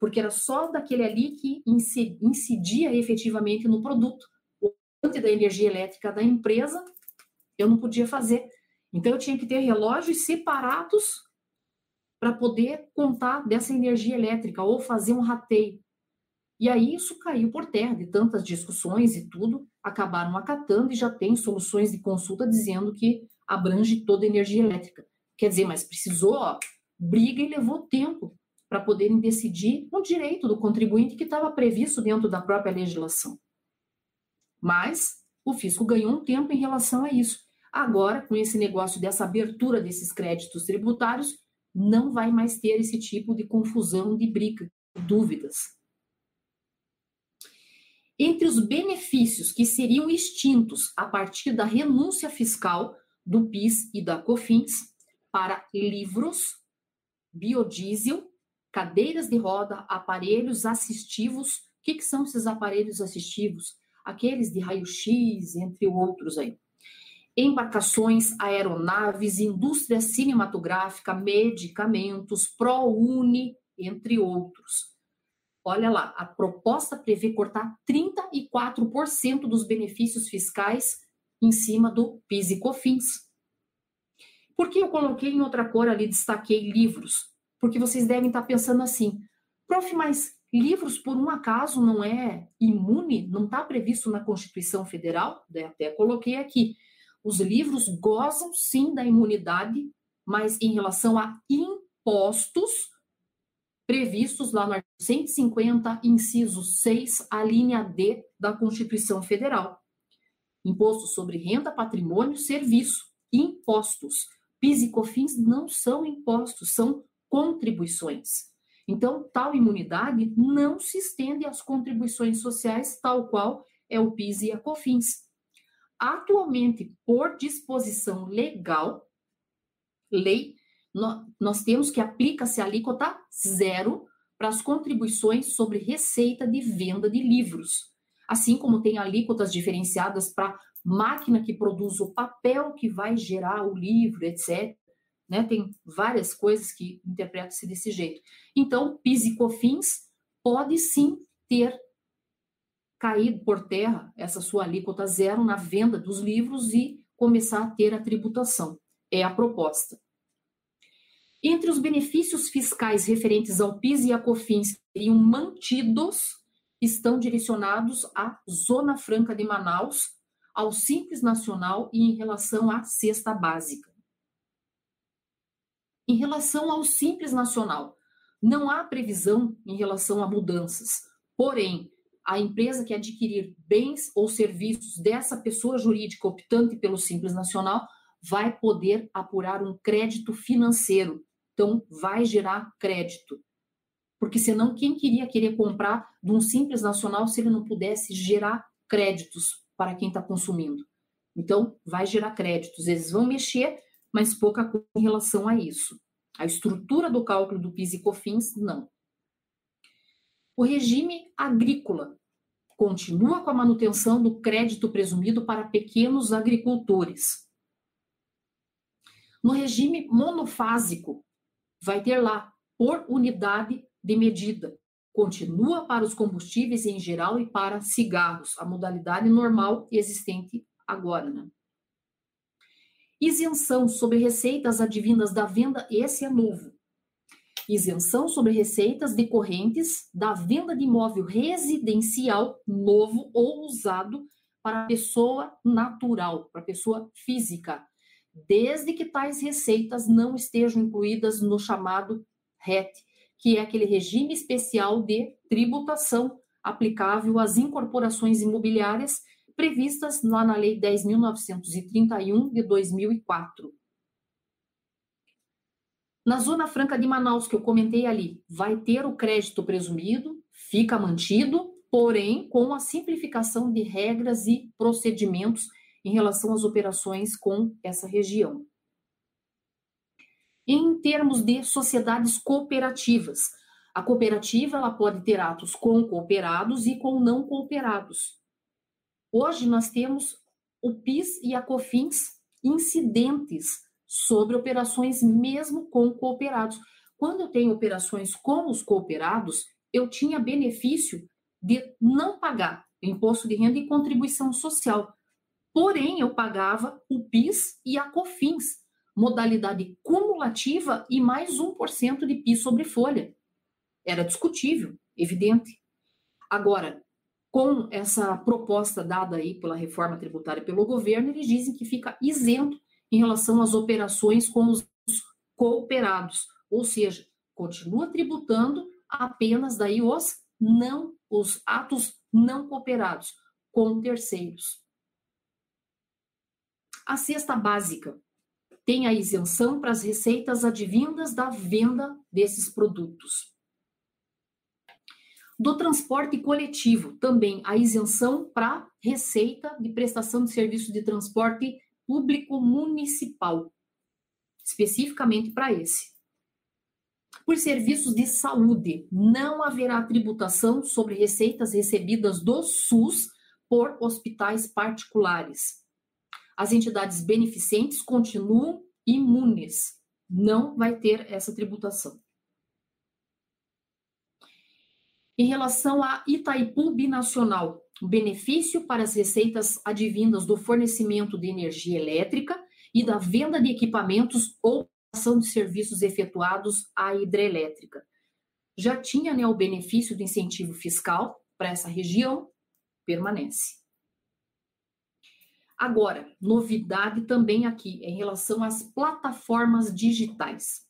B: porque era só daquele ali que incidia efetivamente no produto. O da energia elétrica da empresa, eu não podia fazer. Então, eu tinha que ter relógios separados para poder contar dessa energia elétrica ou fazer um rateio. E aí isso caiu por terra de tantas discussões e tudo, acabaram acatando e já tem soluções de consulta dizendo que abrange toda a energia elétrica. Quer dizer, mas precisou, ó, briga e levou tempo para poderem decidir um direito do contribuinte que estava previsto dentro da própria legislação. Mas o fisco ganhou um tempo em relação a isso. Agora, com esse negócio dessa abertura desses créditos tributários, não vai mais ter esse tipo de confusão, de briga, dúvidas. Entre os benefícios que seriam extintos a partir da renúncia fiscal do PIS e da COFINS para livros, biodiesel, cadeiras de roda, aparelhos assistivos. O que, que são esses aparelhos assistivos? Aqueles de raio-x, entre outros aí. Embarcações, aeronaves, indústria cinematográfica, medicamentos, ProUni, entre outros. Olha lá, a proposta prevê cortar 34% dos benefícios fiscais em cima do PIS e COFINS. Por que eu coloquei em outra cor ali, destaquei livros? Porque vocês devem estar pensando assim, prof, mas livros por um acaso não é imune? Não está previsto na Constituição Federal? Até coloquei aqui. Os livros gozam sim da imunidade, mas em relação a impostos, previstos lá no artigo 150, inciso 6, a linha D da Constituição Federal. Imposto sobre renda, patrimônio, serviço, impostos. PIS e COFINS não são impostos, são contribuições. Então, tal imunidade não se estende às contribuições sociais, tal qual é o PIS e a COFINS. Atualmente, por disposição legal, lei nós temos que aplica-se a alíquota zero para as contribuições sobre receita de venda de livros, assim como tem alíquotas diferenciadas para máquina que produz o papel que vai gerar o livro, etc. né? Tem várias coisas que interpretam-se desse jeito. Então, PIS e COFINS pode sim ter caído por terra essa sua alíquota zero na venda dos livros e começar a ter a tributação. É a proposta. Entre os benefícios fiscais referentes ao PIS e a COFINS seriam mantidos, estão direcionados à Zona Franca de Manaus, ao Simples Nacional e em relação à cesta básica. Em relação ao Simples Nacional, não há previsão em relação a mudanças. Porém, a empresa que adquirir bens ou serviços dessa pessoa jurídica optante pelo Simples Nacional vai poder apurar um crédito financeiro. Então, vai gerar crédito. Porque senão, quem queria querer comprar de um Simples Nacional se ele não pudesse gerar créditos para quem está consumindo? Então, vai gerar créditos. Eles vão mexer, mas pouca coisa em relação a isso. A estrutura do cálculo do PIS e COFINS, não. O regime agrícola continua com a manutenção do crédito presumido para pequenos agricultores. No regime monofásico, vai ter lá por unidade de medida. Continua para os combustíveis em geral e para cigarros, a modalidade normal existente agora. Né? Isenção sobre receitas advindas da venda, esse é novo. Isenção sobre receitas decorrentes da venda de imóvel residencial novo ou usado para pessoa natural, para pessoa física, desde que tais receitas não estejam incluídas no chamado RET, que é aquele regime especial de tributação aplicável às incorporações imobiliárias previstas lá na Lei 10.931 de 2004. Na Zona Franca de Manaus, que eu comentei ali, vai ter o crédito presumido, fica mantido, porém com a simplificação de regras e procedimentos em relação às operações com essa região. Em termos de sociedades cooperativas, a cooperativa ela pode ter atos com cooperados e com não cooperados. Hoje nós temos o PIS e a COFINS incidentes sobre operações mesmo com cooperados. Quando eu tenho operações com os cooperados, eu tinha benefício de não pagar imposto de renda e contribuição social. Porém, eu pagava o PIS e a COFINS, modalidade cumulativa e mais 1% de PIS sobre folha. Era discutível, evidente. Agora, com essa proposta dada aí pela reforma tributária pelo governo, eles dizem que fica isento em relação às operações com os cooperados, ou seja, continua tributando apenas daí os não os atos não cooperados com terceiros. A cesta básica tem a isenção para as receitas advindas da venda desses produtos. Do transporte coletivo, também a isenção para receita de prestação de serviço de transporte público municipal, especificamente para esse. Por serviços de saúde, não haverá tributação sobre receitas recebidas do SUS por hospitais particulares. As entidades beneficentes continuam imunes, não vai ter essa tributação. Em relação à Itaipu Binacional, benefício para as receitas advindas do fornecimento de energia elétrica e da venda de equipamentos ou ação de serviços efetuados à hidrelétrica. Já tinha né, o benefício do incentivo fiscal para essa região, permanece. Agora, novidade também aqui em relação às plataformas digitais.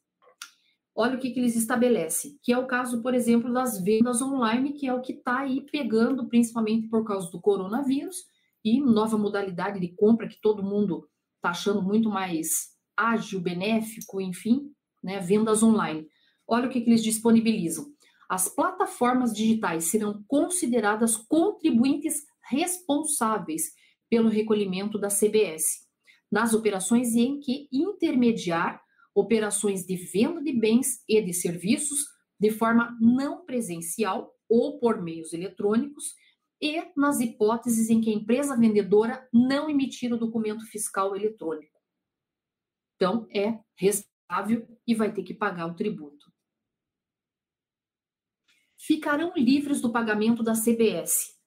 B: Olha o que, que eles estabelecem, que é o caso, por exemplo, das vendas online, que é o que está aí pegando, principalmente por causa do coronavírus e nova modalidade de compra que todo mundo está achando muito mais ágil, benéfico, enfim, né, vendas online. Olha o que, que eles disponibilizam. As plataformas digitais serão consideradas contribuintes responsáveis pelo recolhimento da CBS, nas operações em que intermediar operações de venda de bens e de serviços de forma não presencial ou por meios eletrônicos e nas hipóteses em que a empresa vendedora não emitir o documento fiscal eletrônico. Então, é e vai ter que pagar o tributo. Ficarão livres do pagamento da CBS.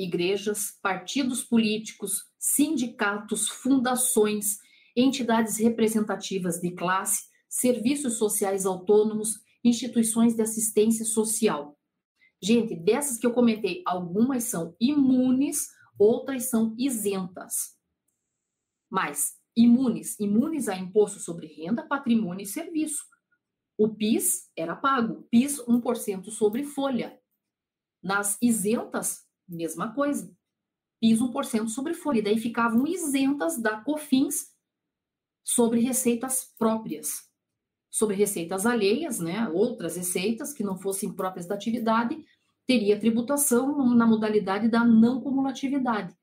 B: Igrejas, partidos políticos, sindicatos, fundações, entidades representativas de classe, serviços sociais autônomos, instituições de assistência social. Gente, dessas que eu comentei, algumas são imunes, outras são isentas. Mas imunes, imunes a imposto sobre renda, patrimônio e serviço. O PIS era pago, PIS 1% sobre folha. Nas isentas, mesma coisa. PIS 1% sobre folha. E daí ficavam isentas da COFINS sobre receitas próprias. Sobre receitas alheias, né, outras receitas que não fossem próprias da atividade, teria tributação na modalidade da não cumulatividade.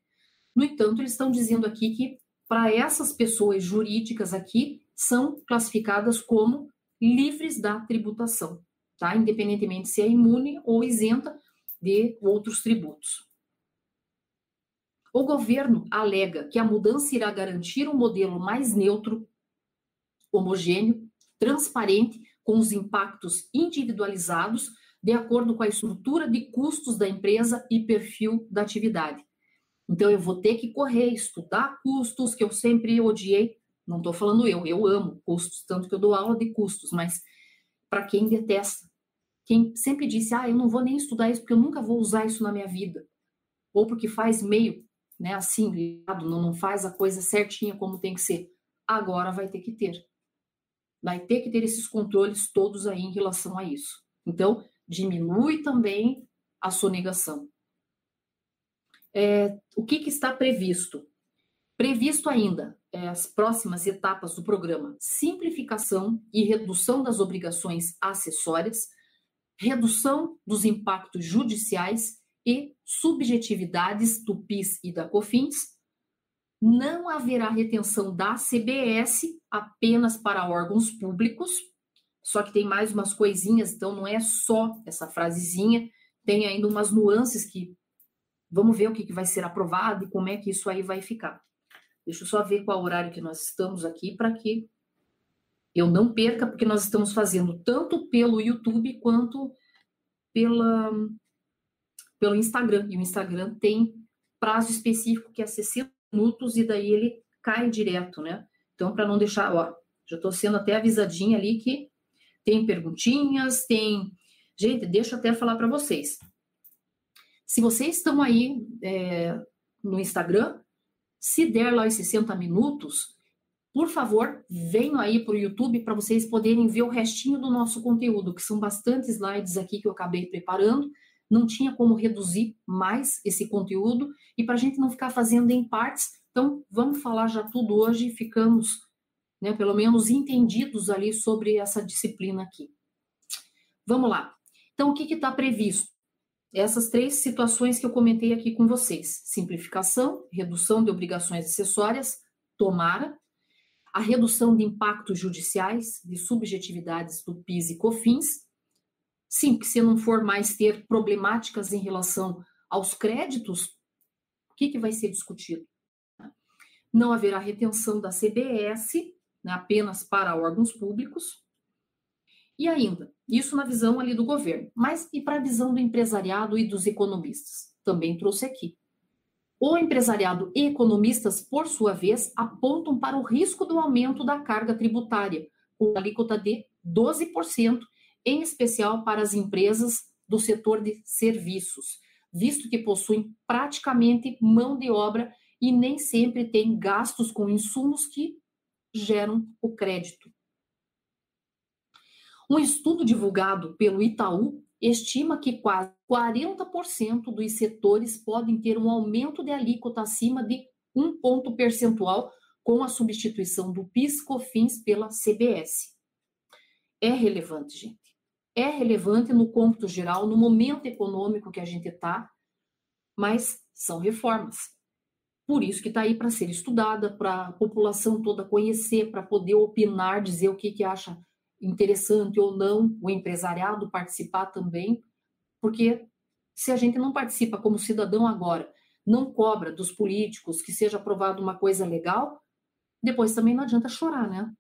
B: No entanto, eles estão dizendo aqui que para essas pessoas jurídicas aqui são classificadas como livres da tributação, tá? Independentemente se é imune ou isenta de outros tributos. O governo alega que a mudança irá garantir um modelo mais neutro, homogêneo, transparente, com os impactos individualizados, de acordo com a estrutura de custos da empresa e perfil da atividade. Então, eu vou ter que correr, estudar custos, que eu sempre odiei. Não estou falando eu, eu amo custos, tanto que eu dou aula de custos, mas para quem detesta, quem sempre disse, ah, eu não vou nem estudar isso porque eu nunca vou usar isso na minha vida, ou porque faz meio, né, assim, não, não faz a coisa certinha como tem que ser, agora vai ter que ter. Vai ter que ter esses controles todos aí em relação a isso. Então, diminui também a sonegação é, o que, que, está previsto? Previsto ainda é, as próximas etapas do programa: simplificação e redução das obrigações acessórias, redução dos impactos judiciais e subjetividades do PIS e da COFINS. Não haverá retenção da CBS apenas para órgãos públicos, só que tem mais umas coisinhas, então não é só essa frasezinha, tem ainda umas nuances que Vamos ver o que, que vai ser aprovado e como é que isso aí vai ficar. Deixa eu só ver qual horário que nós estamos aqui para que eu não perca, porque nós estamos fazendo tanto pelo YouTube quanto pela, pelo Instagram. E o Instagram tem prazo específico que é 60 minutos e daí ele cai direto, né? Então, para não deixar, ó, já estou sendo até avisadinha ali que tem perguntinhas, tem. Gente, deixa eu até falar para vocês. Se vocês estão aí é, no Instagram, se der lá os 60 minutos, por favor, venham aí para o YouTube para vocês poderem ver o restinho do nosso conteúdo, que são bastante slides aqui que eu acabei preparando. Não tinha como reduzir mais esse conteúdo e para a gente não ficar fazendo em partes, então vamos falar já tudo hoje ficamos, né, pelo menos entendidos ali sobre essa disciplina aqui. Vamos lá. Então, o que está previsto? essas três situações que eu comentei aqui com vocês: simplificação, redução de obrigações acessórias, tomara, a redução de impactos judiciais, de subjetividades do PIS e COFINS. Sim, que se não for mais ter problemáticas em relação aos créditos, o que, que vai ser discutido? Não haverá retenção da CBS, né, apenas para órgãos públicos. E ainda, isso na visão ali do governo, mas e para a visão do empresariado e dos economistas? Também trouxe aqui. O empresariado e economistas, por sua vez, apontam para o risco do aumento da carga tributária, com alíquota de 12%, em especial para as empresas do setor de serviços, visto que possuem praticamente mão de obra e nem sempre têm gastos com insumos que geram o crédito. Um estudo divulgado pelo Itaú estima que quase 40% dos setores podem ter um aumento de alíquota acima de um ponto percentual com a substituição do PIS/COFINS pela CBS. É relevante, gente. É relevante no cômputo geral, no momento econômico que a gente está, mas são reformas. Por isso que está aí para ser estudada, para a população toda conhecer, para poder opinar, dizer o que, que acha interessante ou não o empresariado participar também, porque se a gente não participa como cidadão agora, não cobra dos políticos que seja aprovada uma coisa legal, depois também não adianta chorar, né?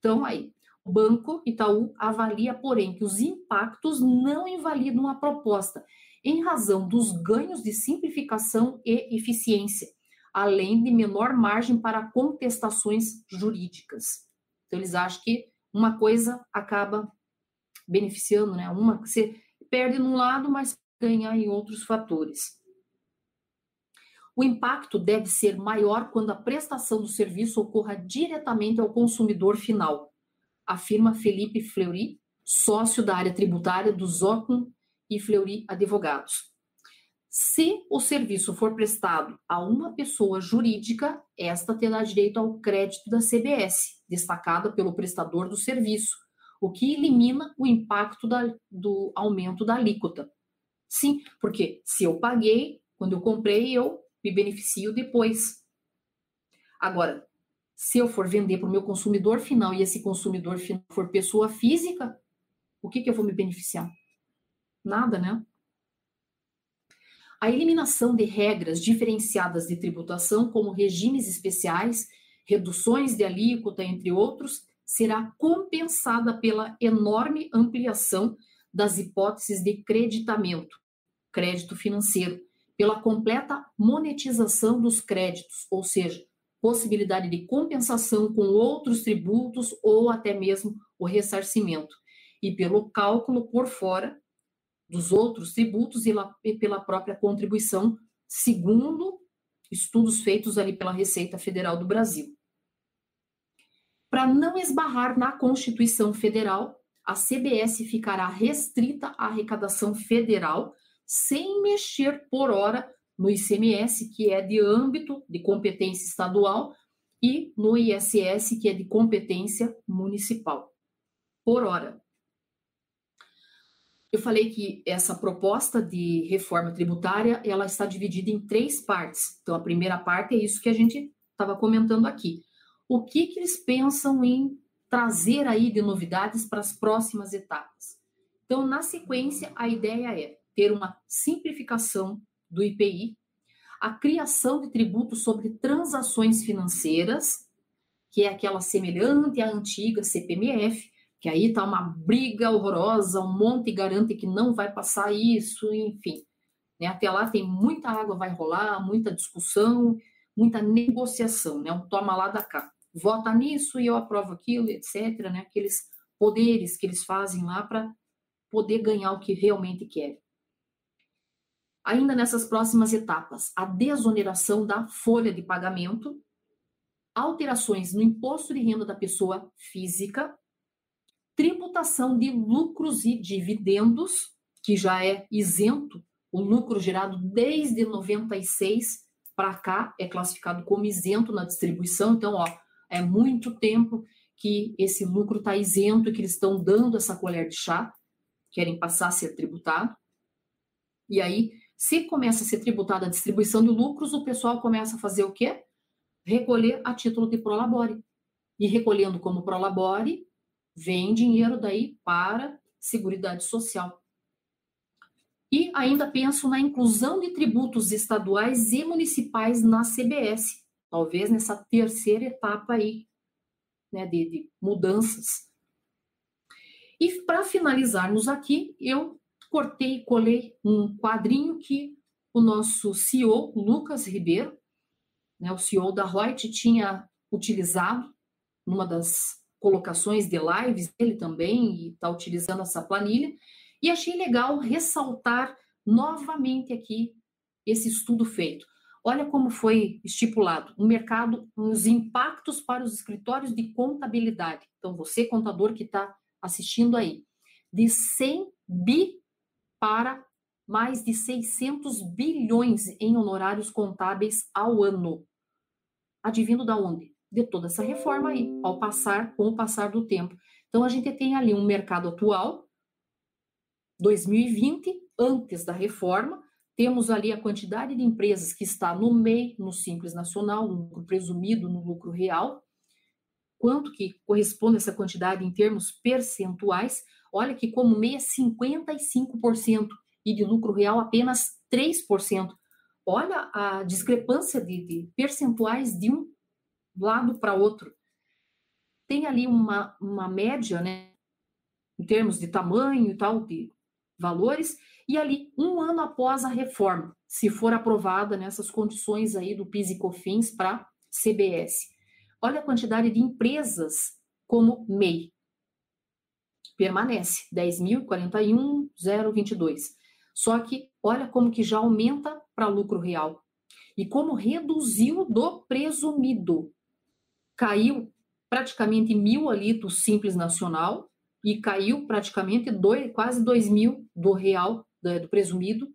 B: Então, aí, O Banco Itaú avalia, porém, que os impactos não invalidam a proposta, em razão dos ganhos de simplificação e eficiência, além de menor margem para contestações jurídicas. Então, eles acham que uma coisa acaba beneficiando, né? Uma você perde num lado, mas ganha em outros fatores. O impacto deve ser maior quando a prestação do serviço ocorra diretamente ao consumidor final, afirma Felipe Fleury, sócio da área tributária do Zocum e Fleury Advogados. Se o serviço for prestado a uma pessoa jurídica, esta terá direito ao crédito da CBS, destacada pelo prestador do serviço, o que elimina o impacto da, do aumento da alíquota. Sim, porque se eu paguei, quando eu comprei, eu me beneficio depois. Agora, se eu for vender para o meu consumidor final e esse consumidor final for pessoa física, o que, que eu vou me beneficiar? Nada, né? A eliminação de regras diferenciadas de tributação, como regimes especiais, reduções de alíquota, entre outros, será compensada pela enorme ampliação das hipóteses de creditamento, crédito financeiro, pela completa monetização dos créditos, ou seja, possibilidade de compensação com outros tributos ou até mesmo o ressarcimento, e pelo cálculo por fora dos outros tributos e pela própria contribuição, segundo estudos feitos ali pela Receita Federal do Brasil. Para não esbarrar na Constituição Federal, a CBS ficará restrita à arrecadação federal, sem mexer por hora no ICMS, que é de âmbito de competência estadual, e no ISS, que é de competência municipal. Por hora. Eu falei que essa proposta de reforma tributária, ela está dividida em três partes. Então, a primeira parte é isso que a gente estava comentando aqui. O que, que eles pensam em trazer aí de novidades para as próximas etapas? Então, na sequência, a ideia é ter uma simplificação do IPI, a criação de tributos sobre transações financeiras, que é aquela semelhante à antiga CPMF, que aí está uma briga horrorosa, um monte garante que não vai passar isso, enfim. Né? Até lá tem muita água vai rolar, muita discussão, muita negociação, né? um toma lá da cá. Vota nisso e eu aprovo aquilo, etc. Né? Aqueles poderes que eles fazem lá para poder ganhar o que realmente querem. Ainda nessas próximas etapas, a desoneração da folha de pagamento, alterações no imposto de renda da pessoa física, tributação de lucros e dividendos, que já é isento, o lucro gerado desde 96 para cá é classificado como isento na distribuição, então, ó, é muito tempo que esse lucro está isento que eles estão dando essa colher de chá, querem passar a ser tributado. E aí, se começa a ser tributada a distribuição de lucros, o pessoal começa a fazer o quê? Recolher a título de prolabore. E recolhendo como prolabore, vem dinheiro daí para Seguridade Social. E ainda penso na inclusão de tributos estaduais e municipais na CBS, talvez nessa terceira etapa aí, né, de, de mudanças. E para finalizarmos aqui, eu cortei e colei um quadrinho que o nosso CEO, Lucas Ribeiro, né, o CEO da Reut, tinha utilizado numa das colocações de lives dele também e está utilizando essa planilha. E achei legal ressaltar novamente aqui esse estudo feito. Olha como foi estipulado o mercado, os impactos para os escritórios de contabilidade. Então, você, contador que está assistindo aí, de 100 bi para mais de 600 bilhões em honorários contábeis ao ano. Advindo da onde? de toda essa reforma aí, ao passar, com o passar do tempo. Então, a gente tem ali um mercado atual, 2020, antes da reforma, temos ali a quantidade de empresas que está no MEI, no Simples Nacional, no lucro presumido, no lucro real, quanto que corresponde essa quantidade em termos percentuais, olha que como MEI é 55% e de lucro real apenas 3%. Olha a discrepância de, de percentuais de um lado para outro. tem ali uma, uma média, né, em termos de tamanho e tal, de valores, e ali, um ano após a reforma, se for aprovada nessas condições aí do PIS e COFINS para CBS. Olha a quantidade de empresas como MEI. Permanece, 10.041,022. Só que olha como que já aumenta para lucro real. E como reduziu do presumido. Caiu praticamente mil ali do Simples Nacional e caiu praticamente dois, quase dois mil do real, do presumido,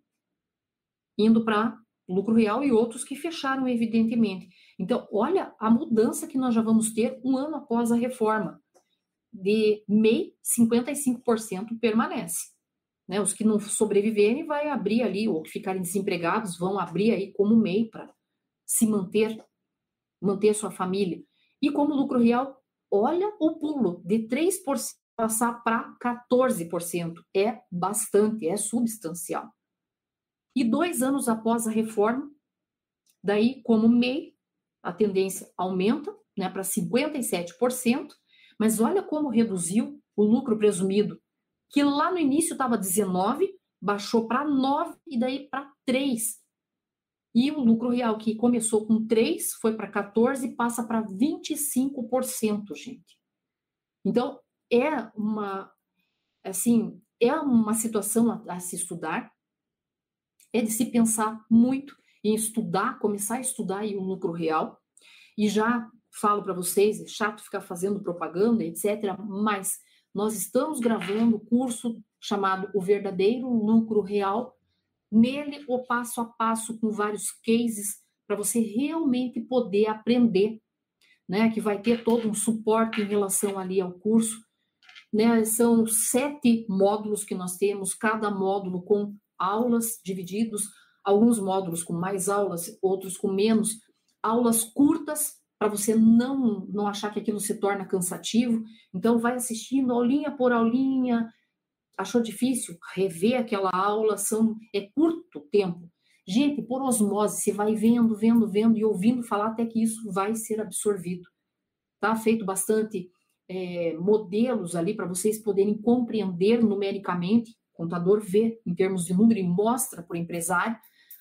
B: indo para lucro real e outros que fecharam, evidentemente. Então, olha a mudança que nós já vamos ter um ano após a reforma. De MEI, 55% permanece. Né? Os que não sobreviverem vai abrir ali, ou que ficarem desempregados, vão abrir aí como MEI para se manter, manter sua família. E como lucro real, olha o pulo de 3% passar para 14%. É bastante, é substancial. E dois anos após a reforma, daí, como MEI, a tendência aumenta né, para 57%, mas olha como reduziu o lucro presumido, que lá no início estava 19, baixou para 9 e daí para 3. E o lucro real que começou com 3, foi para 14 e passa para 25%, gente. Então, é uma assim, é uma situação a, a se estudar, é de se pensar muito em estudar, começar a estudar aí o lucro real. E já falo para vocês, é chato ficar fazendo propaganda, etc., mas nós estamos gravando o curso chamado O Verdadeiro Lucro Real, Nele, o passo a passo, com vários cases, para você realmente poder aprender, né? Que vai ter todo um suporte em relação ali ao curso. Né? São sete módulos que nós temos, cada módulo com aulas divididos, alguns módulos com mais aulas, outros com menos, aulas curtas para você não não achar que aquilo se torna cansativo. Então vai assistindo aulinha por aulinha, achou difícil rever aquela aula, são, é curto tempo. Gente, por osmose, você vai vendo, vendo, vendo e ouvindo falar até que isso vai ser absorvido. Tá feito bastante é, modelos ali para vocês poderem compreender numericamente, o contador vê em termos de número e mostra para o empresário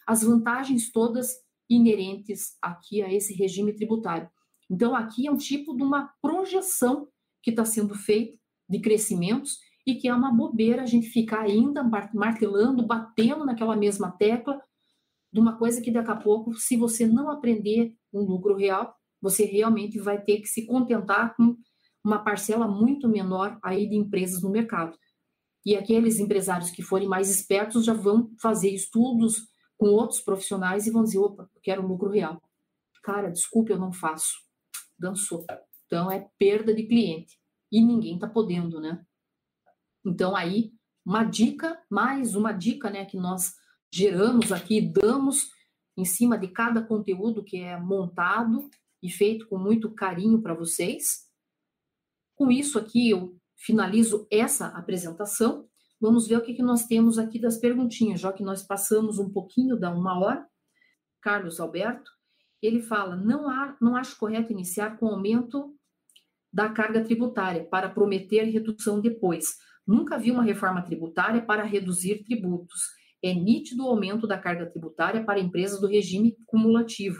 B: as vantagens todas inerentes aqui a esse regime tributário. Então, aqui é um tipo de uma projeção que está sendo feita de crescimentos e que é uma bobeira a gente ficar ainda martelando, batendo naquela mesma tecla de uma coisa que daqui a pouco, se você não aprender um lucro real, você realmente vai ter que se contentar com uma parcela muito menor aí de empresas no mercado. E aqueles empresários que forem mais espertos já vão fazer estudos com outros profissionais e vão dizer, opa, eu quero lucro real. Cara, desculpe, eu não faço. Dançou. Então é perda de cliente. E ninguém está podendo, né? Então, aí, uma dica, mais uma dica, né, que nós geramos aqui, damos em cima de cada conteúdo que é montado e feito com muito carinho para vocês. Com isso aqui, eu finalizo essa apresentação. Vamos ver o que, que nós temos aqui das perguntinhas, já que nós passamos um pouquinho da uma hora. Carlos Alberto, ele fala: não, há, não acho correto iniciar com aumento da carga tributária para prometer redução depois. Nunca vi uma reforma tributária para reduzir tributos. É nítido o aumento da carga tributária para empresas do regime cumulativo.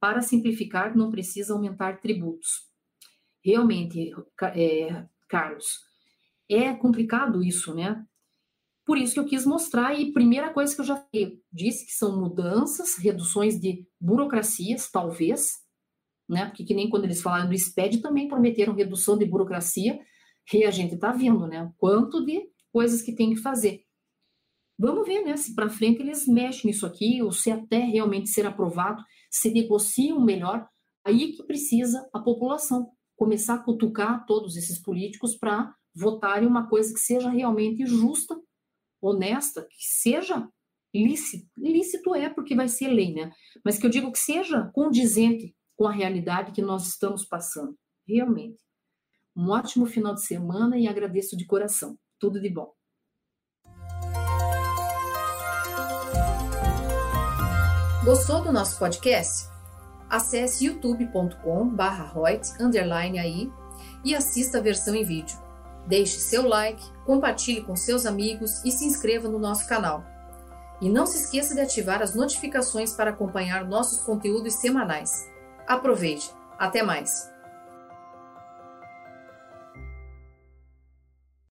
B: Para simplificar, não precisa aumentar tributos. Realmente, é, Carlos, é complicado isso, né? Por isso que eu quis mostrar, e primeira coisa que eu já disse que são mudanças, reduções de burocracias, talvez, né? Porque que nem quando eles falaram do SPED também prometeram redução de burocracia, e a gente está vendo, né? Quanto de coisas que tem que fazer. Vamos ver, né? Se para frente eles mexem nisso aqui, ou se até realmente ser aprovado, se negociam melhor, aí que precisa a população começar a cutucar todos esses políticos para votarem uma coisa que seja realmente justa, honesta, que seja lícito. Lícito é porque vai ser lei, né? Mas que eu digo que seja condizente com a realidade que nós estamos passando, realmente. Um ótimo final de semana e agradeço de coração. Tudo de bom.
C: Gostou do nosso podcast? Acesse youtube.com barra aí
B: e assista a versão em vídeo. Deixe seu like, compartilhe com seus amigos e se inscreva no nosso canal. E não se esqueça de ativar as notificações para acompanhar nossos conteúdos semanais. Aproveite! Até mais!